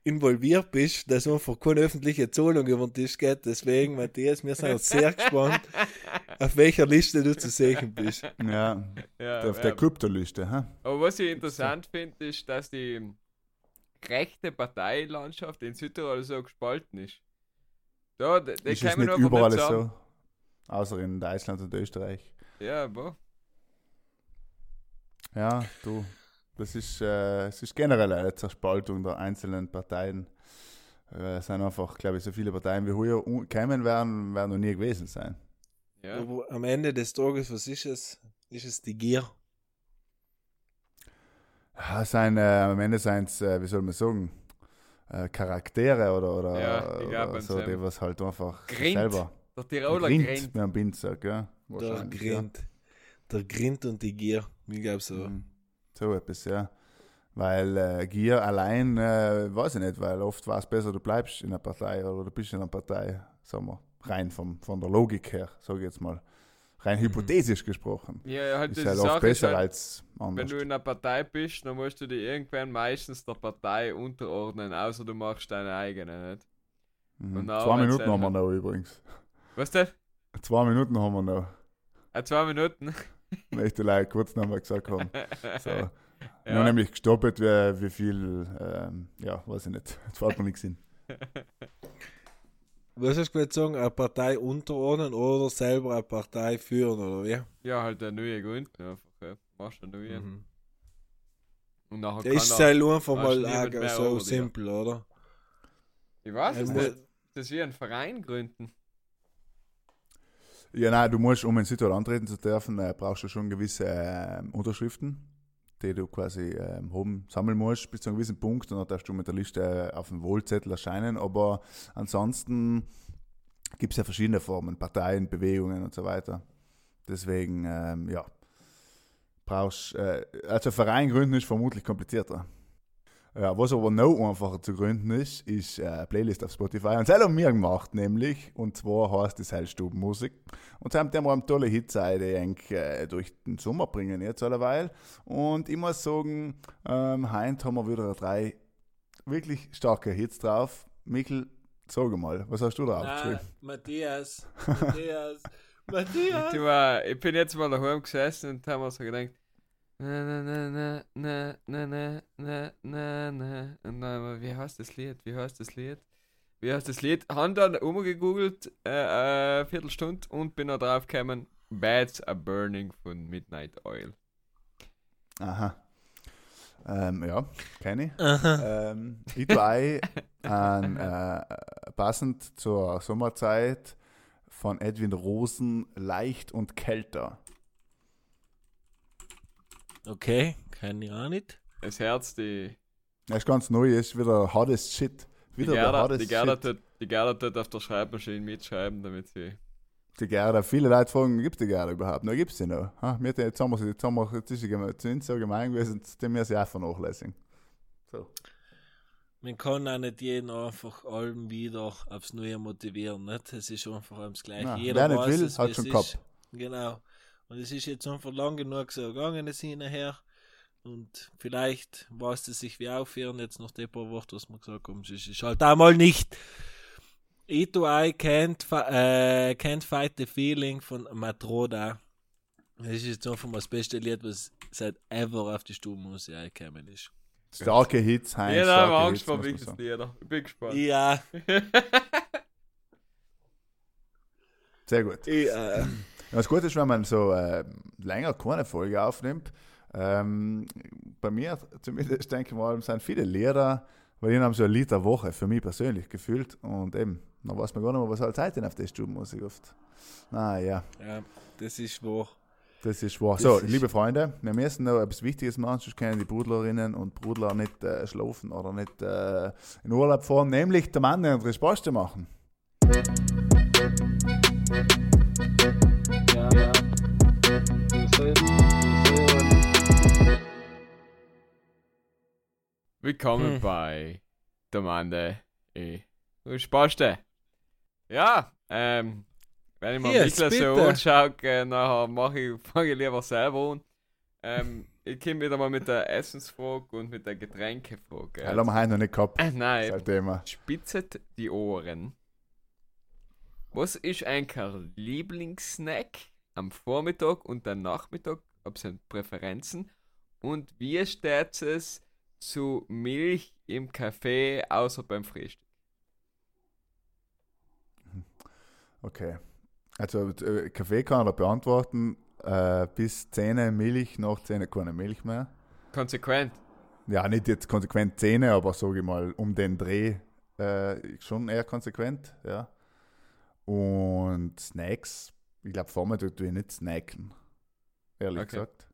involviert bist, dass einfach keine öffentliche Zahlung über den Tisch geht. Deswegen, Matthias, wir sind sehr gespannt, auf welcher Liste du zu sehen bist. Ja, Ja, auf ja. der Kryptoliste. hä? Aber was ich interessant finde, ist, dass die rechte Parteilandschaft in Südtirol so gespalten ist. Da, die, die Ist es nicht überall nicht so? Außer in Deutschland und Österreich. Ja, aber Ja, du. Das ist, äh, es ist generell eine Zerspaltung der einzelnen Parteien. Äh, Es sind einfach, glaube ich, so viele Parteien wie heuer gekommen werden, werden noch nie gewesen sein. ja. Aber am Ende des Tages, was ist es? Ist es die Gier? Sind, äh, am Ende sind es, äh, wie soll man sagen, äh, Charaktere oder, oder, Ja, glaub, oder so, die was halt einfach Grint. selber Der Tiroler Grint, wie ein Bind sagt, ja. Der Wahrscheinlich, ja. Der Grind und die Gier. Ich glaube so. Mhm. So etwas, ja. Weil äh, Gier allein, äh, weiß ich nicht, weil oft war es besser, du bleibst in einer Partei oder du bist in einer Partei, sagen wir, rein vom, von der Logik her, sage ich jetzt mal. Rein hypothetisch gesprochen. Ja, halt Ist halt oft ist besser halt, als wenn anders. du in einer Partei bist, dann musst du dich irgendwann meistens der Partei unterordnen, außer du machst deine eigene, nicht? Mhm. auch Zwei Minuten haben wir noch übrigens. Was denn? Zwei Minuten haben wir noch. Ah, zwei Minuten? Die Leute kurz nochmal gesagt [LAUGHS] haben. So. Wir haben ja. nämlich gestoppt, wie, wie viel, ähm, ja, weiß ich nicht. Jetzt fällt mir nichts hin. [LAUGHS] was hast du sagen, eine Partei unterordnen oder selber eine Partei führen, oder wie? Ja, halt eine neue gründen einfach. Ja. Machst eine neue. Mhm. Und nachher Das ist halt einfach mal so simpel, oder? Ich weiß es nicht. Das ist wie ein Verein gründen. Ja, nein, du musst, um in Südtirol antreten zu dürfen, äh, brauchst du schon gewisse ähm, Unterschriften, die du quasi ähm, oben sammeln musst bis zu einem gewissen Punkt und dann darfst du mit der Liste auf dem Wohlzettel erscheinen. Aber ansonsten gibt es ja verschiedene Formen, Parteien, Bewegungen und so weiter. Deswegen, ähm, ja, brauchst, äh, also ein Verein gründen ist vermutlich komplizierter. Ja, was aber noch einfacher zu gründen ist, ist äh, eine Playlist auf Spotify. Und das haben wir gemacht, nämlich. Und zwar heißt es halt Stubenmusik. Und sie haben dem haben tolle Hits, äh, die eigentlich äh, durch den Sommer bringen jetzt alleweil. Und ich muss sagen, ähm, heute haben wir wieder drei wirklich starke Hits drauf. Michel, sag mal, was hast du da Ah, aufgeschrieben? Matthias, [LAUGHS] Matthias, Matthias. Ich, war, ich bin jetzt mal daheim gesessen und haben mir so gedacht, na, na, na, na, na, na, na, na, na. Dann, wie heißt das Lied? Wie heißt das Lied? Wie heißt das Lied? Haben dann umgegoogelt, äh, eine Viertelstunde und bin dann drauf gekommen, Bats are Burning von Midnight Oil. Aha. Ähm, ja, kenne ich. Aha. Ähm, ich tue ein, [LAUGHS] an, äh, passend zur Sommerzeit von Edwin Rosen, Leicht und Kälter. Okay, kann ich auch nicht. Das Herz, die, Das ist ganz neu, ist wieder hardest shit. die Wieder der Gerda, hardest die Gerda, shit. tut, die Gerda tut auf der Schreibmaschine mitschreiben, damit sie. Die Gerda, viele Leute fragen, gibt es die Gerda überhaupt noch? Gibt es die noch? Ha, wir, jetzt haben wir sie, jetzt haben wir, jetzt ist sie sind sie so gemein gewesen, jetzt tun wir sie auch vernachlässigen. So. Man kann auch nicht jeden einfach allem wieder aufs Neue motivieren, nicht? Es ist einfach alles gleich. Na, Jeder wer nicht weiß will, es, hat schon es gehabt. Genau. Und es ist jetzt einfach lang genug so gegangen, es hinterher. Und vielleicht weiß es sich wie aufhören, jetzt nach den paar Wochen, was wir gesagt haben. Es ist, halt einmal nicht. I to I can't, äh, can't fight the feeling von Matroda. Das ist jetzt einfach mal das beste Lied, was seit ever auf die Stubenmusik eingekommen ist. Starke Hits, Heinz. Jeder hat starke Angst Hits, vor man Wichens sagen. Lieder. Ich bin gespannt. Ja, [LAUGHS] Sehr gut. ich, äh, Ja, Das Gute ist, wenn man so äh, länger keine Folge aufnimmt. Ähm, bei mir zumindest denke ich mal, sind viele Lehrer, weil die haben so ein Lied der Woche, für mich persönlich gefühlt. Und eben, dann weiß man gar nicht mehr, was halt Zeit denn auf der Stubenmusik oft. Naja, ja, das ist wahr. das ist wahr. Das So, ist- liebe Freunde, wir müssen noch etwas Wichtiges machen, sonst können die Brudlerinnen und Brudler nicht äh, schlafen oder nicht äh, in Urlaub fahren, nämlich der Mann und Resposte machen. Willkommen Hm. bei Domande e Risposte. Ja, ähm, wenn ich mir Yes, Miklas so anschaue, äh, nachher mache ich, fange ich lieber selber an. Ähm, [LAUGHS] ich komme wieder mal mit der Essensfrage und mit der Getränkefrage. Ja, haben wir noch nicht gehabt. Äh, nein, Thema. spitzet die Ohren. Was ist ein Lieblingssnack am Vormittag und am Nachmittag? Ob es Präferenzen? Und wie steht es zu Milch im Kaffee außer beim Frühstück? Okay. Also äh, Kaffee kann er beantworten, äh, bis Zähne Milch, nach Zähne keine Milch mehr. Konsequent. Ja, nicht jetzt konsequent Zähne, aber sage ich mal, um den Dreh äh, schon eher konsequent, ja. Und Snacks, ich glaube, Vormittag tue ich nicht snacken. Ehrlich Okay. gesagt.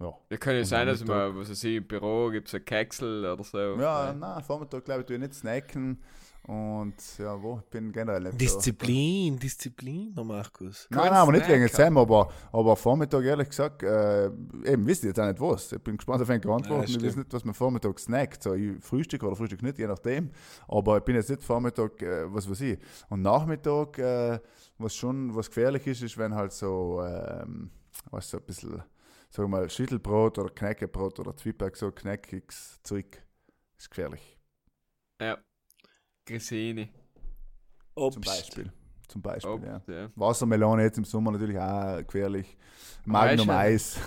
Ja. Ja, kann ja sein, dass man, was weiß ich, im Büro gibt es ein Keksel oder so. Ja, Nein. nein, Vormittag glaube ich, tue ich nicht snacken. Und ja, wo, ich bin generell nicht so. Disziplin, Disziplin, Herr Markus. Nein, Kein nein, aber nicht wegen haben. Sam, aber, aber Vormittag ehrlich gesagt, äh, eben wisst ihr jetzt auch nicht was. Ich bin gespannt auf eine Antwort. Ja, ich weiß nicht, was man Vormittag snackt. So, ich Frühstück oder Frühstück nicht, je nachdem. Aber ich bin jetzt nicht Vormittag, äh, was weiß ich. Und Nachmittag, äh, was schon was gefährlich ist, ist, wenn halt so, ähm, was so ein bisschen, sagen wir mal, Schüttelbrot oder Knäckebrot oder Zwieback, so knäckiges Zeug. Ist gefährlich. Ja. Obst. Zum Beispiel. zum Beispiel. Ja. Obst, ja. Wassermelone jetzt im Sommer natürlich auch gefährlich. Magnum Eis.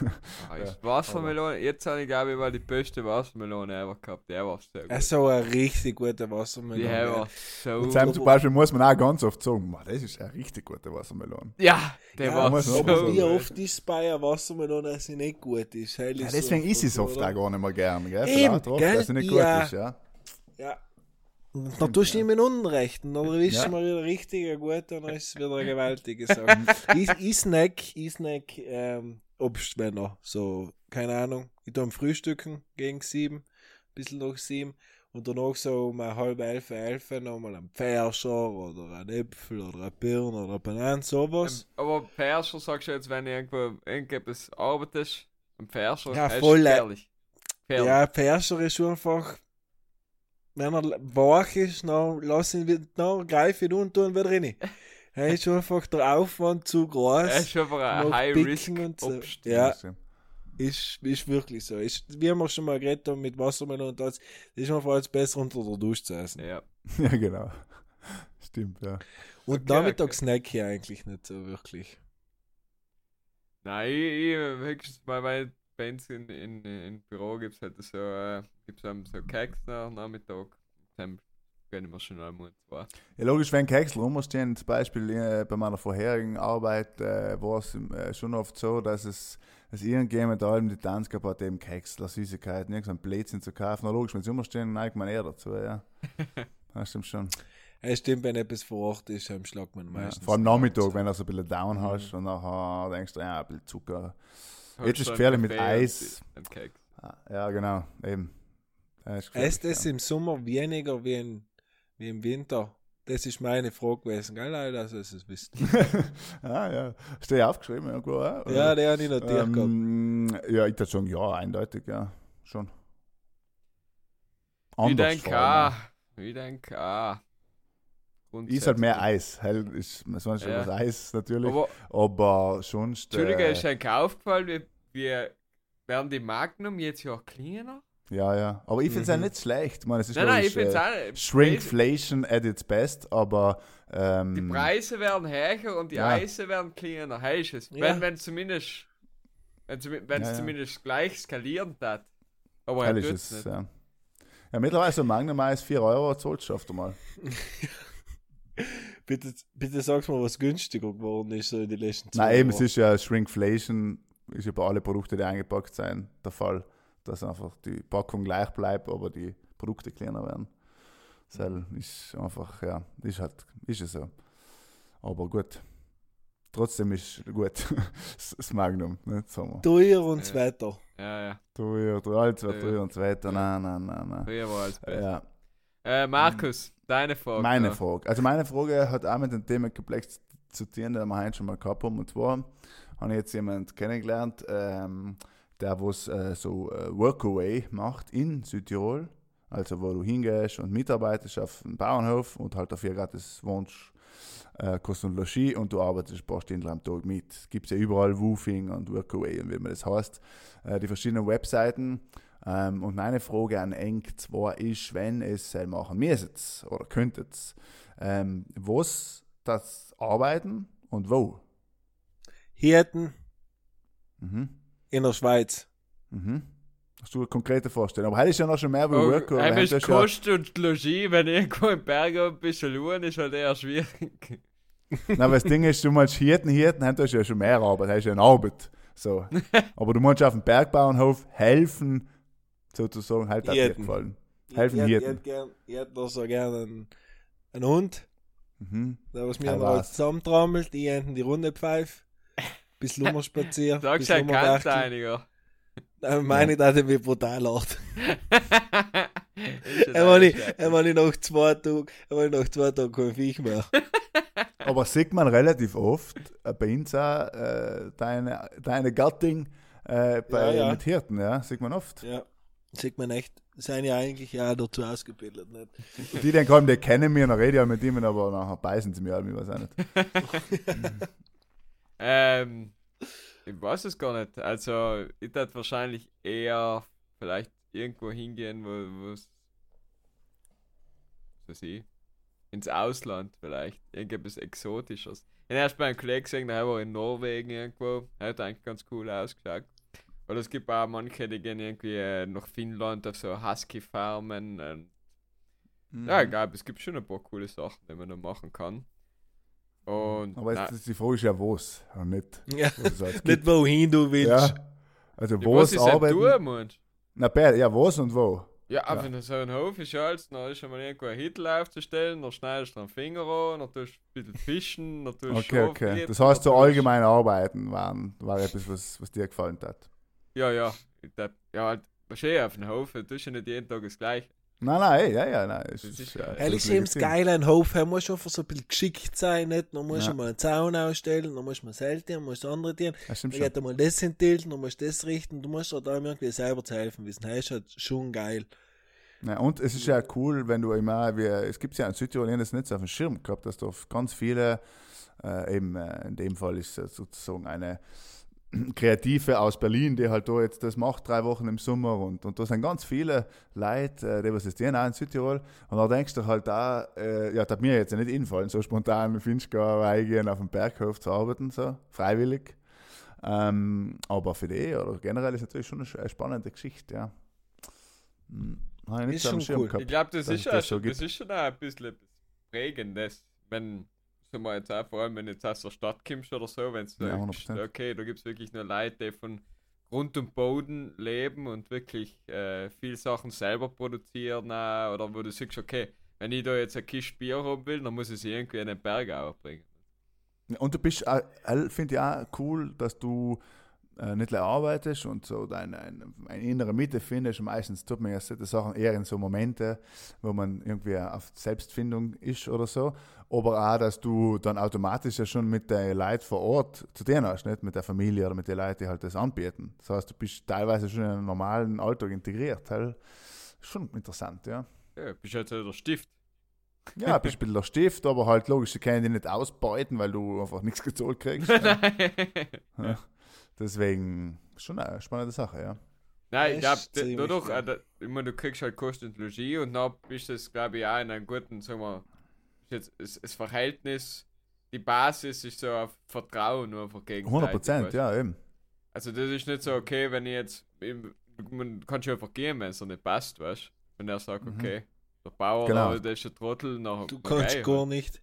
Eis. Wassermelone, jetzt habe ich glaube ich mal die beste Wassermelone ever gehabt. Der war sehr gut. Also eine richtig gute Wassermelone. war so Und Sam zum Beispiel muss man auch ganz oft sagen, "Mann, das ist eine richtig gute Wassermelone. Ja, der Ja, war so wie gut. oft ist es bei einer Wassermelone, dass sie nicht gut ist? Ja, ist deswegen so ist es oft oder? auch gar nicht mehr gern. Gell? Eben, Vielleicht gell? dass sie nicht gut Ja. ist. Ja. Ja. Und dann tust du ihm in Unrecht. Und dann erwischst Ja. du mal wieder richtig gute und dann ist es wieder eine gewaltige Sache. [LAUGHS] ich, ich snack, ich snack ähm, Obstmänner. So, keine Ahnung. Ich tue am Frühstücken gegen sieben, bisschen nach sieben. Und danach so um eine halbe elf, elf nochmal ein Pfärscher oder ein Äpfel oder eine Birne oder eine Banane, sowas. Ähm, Aber Perscher sagst du jetzt, wenn du irgendwo irgendetwas arbeitest, ein Perscher Ja, ist voll, äh, gefährlich. Gefährlich. Ja, Perscher ist einfach, wenn er wach ist, dann lass ihn wieder, dann greif ihn und tun wieder rein. [LAUGHS] Er ist einfach der Aufwand zu groß. Er ist einfach ein Noch High-Risk picken und so. Ja, ist, ist wirklich so. Ist, wie wir schon mal geredet haben mit Wassermelone und das, ist mir vor allem besser unter der Dusche zu essen. Ja. [LAUGHS] Ja, genau. Stimmt, ja. Und Okay, Nachmittag okay. snack ich eigentlich nicht so wirklich. Nein, ich, ich höchstens mal, weil bei uns in, in, in Büro gibt es halt so, äh, gibt's einem so Keks nach Nachmittag. Dann gönnen wir schon einmal zwei. Ja, logisch, wenn Keksel rumstehen, zum Beispiel äh, bei meiner vorherigen Arbeit, äh, war es äh, schon oft so, dass es dass irgendjemand da in die Tanz gehabt hat, eben Keksel, Süßigkeiten, irgendein Blödsinn zu kaufen. Na logisch, wenn sie rumstehen, neigt man eher dazu, ja. [LAUGHS] Das stimmt schon. Es stimmt, wenn etwas vor Ort ist, dann schlagt man Ja. meistens. Vor allem. Nachmittag, wenn du so ein bisschen down hast und nachher denkst du, ja, ein bisschen Zucker. Jetzt ist du gefährlich mit Eis. und einen Keks. Ah, Ja, genau, eben. Esst es ja. im Sommer weniger wie, in, wie im Winter? Das ist meine Frage gewesen, gell, Leute? Also, es ist wisst. [LAUGHS] ah, ja. Stehe aufgeschrieben, irgendwo, ja? ja, der habe ich notiert gehabt. ähm, Ja, ich würde sagen, ja, eindeutig, ja. Schon. Ich Anders allem, auch. Ich denke auch. ja. Ist halt mehr. Eis. Hell ist sonst schon Ja. was Eis natürlich. Aber Aber sonst. Entschuldigung, Äh, ist eigentlich aufgefallen, wie, wie werden die Magnum jetzt ja kleiner? ja, ja. Aber ich finde es ja Mhm. nicht schlecht. Ich meine, es ist Nein, nein, ich es äh, auch. Shrinkflation at its best, aber. Ähm, Die Preise werden höher und die ja. Eise werden kleiner. Hey, ist es. Ja. Wenn, wenn zumindest. Wenn es Ja, ja. zumindest gleich skalieren hat. Aber hell ist es, nicht. ja. Ja, mittlerweile so Magnum Eis 4 Euro, du oft mal. [LAUGHS] [LAUGHS] Bitte, bitte sag's mal, was günstiger geworden ist so in den letzten zwei Nein, eben, es ist ja Shrinkflation, ist ja bei allen Produkten, die eingepackt sind, der Fall, dass einfach die Packung gleich bleibt, aber die Produkte kleiner werden. Das ist einfach, ja, ist halt, ist es so. Aber gut. Trotzdem ist gut. [LAUGHS] das Magnum, nicht sagen wir. Teuer und Ja. weiter. Ja, ja. Teuer, teuer, alles Ja. teuer und so weiter. Nein, nein, nein, nein. Früher war alles besser. Ja, Äh, Markus, deine Frage. meine noch. Frage. Also meine Frage hat auch mit dem Themenkomplex zu tun, den wir heute schon mal gehabt haben. Und zwar habe ich jetzt jemanden kennengelernt, ähm, der was äh, so äh, Workaway macht in Südtirol. Also wo du hingehst und mitarbeitest auf einem Bauernhof und halt dafür gratis wohnst, äh, Kost und Logis und du arbeitest ein paar Stunden am Tag mit. Es gibt ja überall Woofing und Workaway und wie man das heißt. Äh, die verschiedenen Webseiten. Ähm, und meine Frage an Eng zwar ist, wenn es äh, machen müsstet oder könntet, ähm, was das arbeiten und wo? Hirten Mhm. in der Schweiz. Mhm. Hast du eine konkrete Vorstellung? Aber heute ist ja noch schon mehr wie Oh, hey, Heute bist ist ja- Kost und Logis, wenn irgendwo im Berg ein bisschen schauen, ist halt eher schwierig. [LAUGHS] Nein, aber das Ding ist, du meinst Hirten, Hirten, haben ja schon mehr Arbeit, hast ja eine Arbeit. So. [LAUGHS] aber du musst auf dem Bergbauernhof helfen, sozusagen, halt hat dir Hirten. gefallen. Helfen ich, ich, Hirten. hätte gern, ich hätte noch so gerne einen, einen Hund, Mhm. der was mir was. zusammentrommelt, ich hinten die Runde pfeift, bisschen [LAUGHS] rumspazieren, Sagst bisschen ein Kant rumwerkeln. einiger. Dann meine ich, dass er mich brutal lacht. Er war nicht, nicht nach zwei Tagen, er war nach zwei Tagen kein Viech mehr. [LAUGHS] Aber sieht man relativ oft äh, bei uns auch, äh, deine, deine Gattin äh, bei, Ja, ja. mit Hirten, ja, sieht man oft. Ja, sieht man echt, seien ja eigentlich ja dazu ausgebildet, nicht? Und die denken, allem, die kennen mich, dann rede ich auch mit ihnen, aber nachher beißen sie mir halt, ich weiß auch nicht. [LAUGHS] Ähm, ich weiß es gar nicht. Also, ich würde wahrscheinlich eher vielleicht irgendwo hingehen, wo wo es. Was weiß ich. ins Ausland vielleicht. Irgendetwas Exotisches. Ich habe erst bei einem Kollegen gesehen, der war in Norwegen irgendwo. Er hat eigentlich ganz cool ausgeschaut. Oder es gibt auch manche, die gehen irgendwie äh, nach Finnland auf so Husky-Farmen. und- Mhm. Ja, ich glaube, es gibt schon ein paar coole Sachen, die man da machen kann. Und Aber jetzt, ist die Frage ist ja was, und nicht, [LAUGHS] Ja, was es alles [LAUGHS] nicht wohin du willst. Ja. Also ja, wo was denn arbeiten. du, Mensch? Na, beide, ja, was und wo. Ja, auf in so einem Hof ist alles, dann ist schon mal irgendwo ein Hitler aufzustellen, dann schneidest du den Finger an, dann tust du ein bisschen fischen, dann tust du Okay, okay. Das heißt, so allgemein arbeiten waren, war etwas, was, was dir gefallen hat. Ja, ja. Ja, halt, wahrscheinlich auf dem Hof, du tust ja nicht jeden Tag das Gleiche. Nein, nein, ja, ja, nein. Es Das ist, ist ja. Ehrlich das gesagt, das legitim. Geile an Hof, er muss einfach so ein bisschen geschickt sein, nicht? Dann muss Ja. du mal einen Zaun ausstellen, dann muss man selten, dann muss andere Tieren, Das stimmt dann schon. geht einmal das hintilten, dann musst du das richten, du musst halt allem irgendwie selber zu helfen wissen. Das ist halt schon geil. Ja, und es ist ja cool, wenn du immer, wie, es gibt ja in Südtirol, ich hab das nicht so auf dem Schirm gehabt, dass da ganz viele, äh, eben äh, in dem Fall ist es sozusagen eine [CLEARS THROAT] Kreative aus Berlin, die halt da jetzt das macht, drei Wochen im Sommer und, und da sind ganz viele Leute, äh, die was das tun, auch in Südtirol und da denkst du halt da, äh, ja, das hat mir jetzt nicht infallen, so spontan du gar reingehen auf dem Berghof zu arbeiten, so, freiwillig. Ähm, aber für die oder generell ist natürlich schon eine, spannende Geschichte, ja. Hm, Habe ich nicht Ist so schon cool. gehabt. Ich glaube, das, ist ja das so schon, das ist schon ein bisschen Prägendes, wenn, wir jetzt auch, vor allem wenn du jetzt aus der Stadt kommst oder so, wenn du Ja, sagst, 100%. okay, da gibt es wirklich nur Leute, die von Grund und Boden leben und wirklich äh, viel Sachen selber produzieren auch, oder wo du sagst, okay, wenn ich da jetzt eine Kiste Bier haben will, dann muss ich sie irgendwie in den Berg auch bringen. Und du bist, auch- finde ich auch cool, dass du äh, nicht arbeitest und so deine eine, eine innere Mitte findest. Meistens tut man ja solche Sachen eher in so Momente, wo man irgendwie auf Selbstfindung ist oder so. Aber auch, dass du dann automatisch ja schon mit den Leuten vor Ort zu denen hast, nicht mit der Familie oder mit den Leuten, die halt das anbieten. Das heißt, du bist teilweise schon in einen normalen Alltag integriert. Halt. Schon interessant, ja. Ja, bist halt der Stift. Ja, bist ein bisschen der Stift, aber halt logisch, sie können dich nicht ausbeuten, weil du einfach nichts gezahlt kriegst. ja. [LAUGHS] Ja. Deswegen schon eine spannende Sache, ja. Nein, ich glaube, dadurch, geil. äh, da, ich meine, du kriegst halt Kost und Logis und dann bist du, glaube ich, auch in einem guten, sagen wir, ist jetzt das, das Verhältnis, die Basis ist so auf Vertrauen einfach gegenseitig. 100 Prozent, ja, eben. Also das ist nicht so, okay, wenn ich jetzt, man kann schon einfach gehen, wenn es nicht passt, weißt du. Wenn er sagt, Mhm. okay, der Bauer, Genau. der ist ein Trottel, nachher Du kannst gar nicht.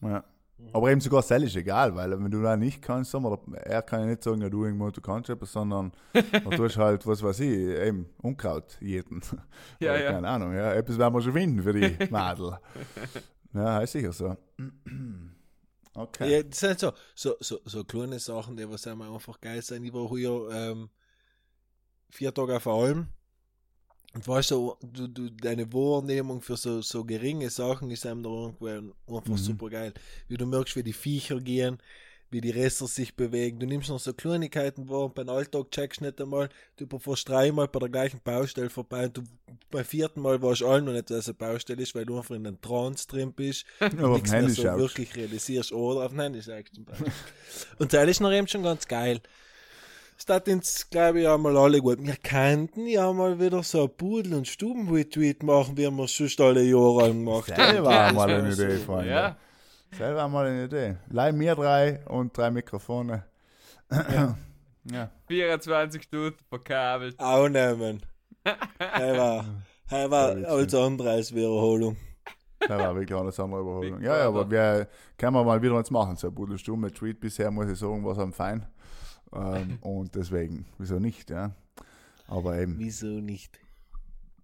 Ja. Aber eben sogar das ist egal, weil wenn du da nicht kannst, wir, er kann ja nicht sagen, ja, du irgendwo, du kannst etwas, sondern [LAUGHS] du tust halt, was weiß ich, eben Unkraut jeden. Ja, [LAUGHS] Oder ja. Keine Ahnung, ja, etwas werden wir schon finden für die [LAUGHS] Madel. ja, ist sicher so. [CLEARS THROAT] Okay. Ja, das sind so, so, so, so kleine Sachen, die was einfach geil sind. Ich war hier ähm, vier Tage auf der Alm und weißt du, du, du, deine Wahrnehmung für so, so geringe Sachen ist einem da irgendwo einfach Mhm. super geil. Wie du merkst, wie die Viecher gehen, wie die Rester sich bewegen. Du nimmst noch so Kleinigkeiten wahr und beim Alltag checkst nicht einmal, du fährst dreimal bei der gleichen Baustelle vorbei und du beim vierten Mal warst du allen noch nicht, dass eine Baustelle ist, weil du einfach in einem Trance drin bist [LAUGHS] Aber auf dem nichts mehr so wirklich realisierst oder auf Handy sagst zum Beispiel. Und das ist noch eben schon ganz geil. Es tat uns, glaube ich, einmal alle gut. Wir könnten ja mal wieder so ein Pudel- und Stubenretweet machen, wie wir es schon alle Jahre lang gemacht haben. Selber Das mal eine. Idee, Freunde. Ja, Selber mal eine Idee. Leih mir drei und drei Mikrofone. Ja. ja. 24 Stunden verkabelt. Auch nehmen. Er war, er war Ja, alles andere als Wiederholung. Das war wirklich eine andere Überholung. Ja, ja, aber wir können wir mal wieder was machen. So ein Budelsturm mit Tweet bisher, muss ich sagen, was am fein. Ähm, [LAUGHS] und deswegen, wieso nicht, ja. Aber eben, Wieso nicht?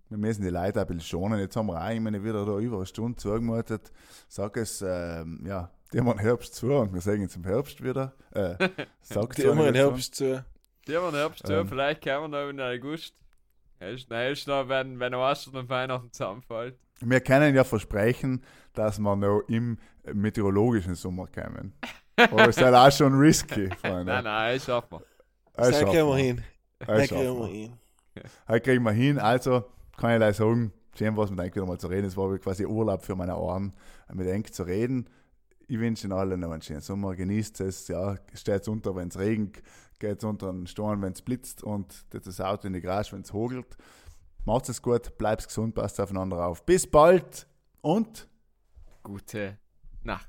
wir müssen die Leute ein bisschen schonen. Jetzt haben wir auch, ich meine, wieder da über eine Stunde zugemutet. Sag es, ähm, ja, die haben einen Herbst zu und wir sagen jetzt im Herbst wieder. Äh, [LAUGHS] sag Die immer im Herbst zu. Die haben wir Herbst zu, Ähm. vielleicht kommen wir noch in August. Erst noch, wenn, wenn Ostern und Weihnachten zusammenfällt. Wir können ja versprechen, dass wir noch im meteorologischen Sommer kommen. [LAUGHS] Aber es ist halt auch schon risky, [LAUGHS] Freunde. Nein, nein, das schaffen wir. Das kriegen wir hin. Das kriegen wir hin. Heute kriegen wir hin, also kann ich gleich sagen, schön was mit euch wieder mal zu reden. Es war quasi Urlaub für meine Ohren, mit euch zu reden. Ich wünsche Ihnen allen noch einen schönen Sommer, genießt es, ja, steht unter, wenn es regnet, geht unter den Sturm, wenn es blitzt und das Auto in die Garage, wenn es hagelt. Macht es gut, bleibt gesund, passt aufeinander auf. Bis bald und Gut. gute Nacht.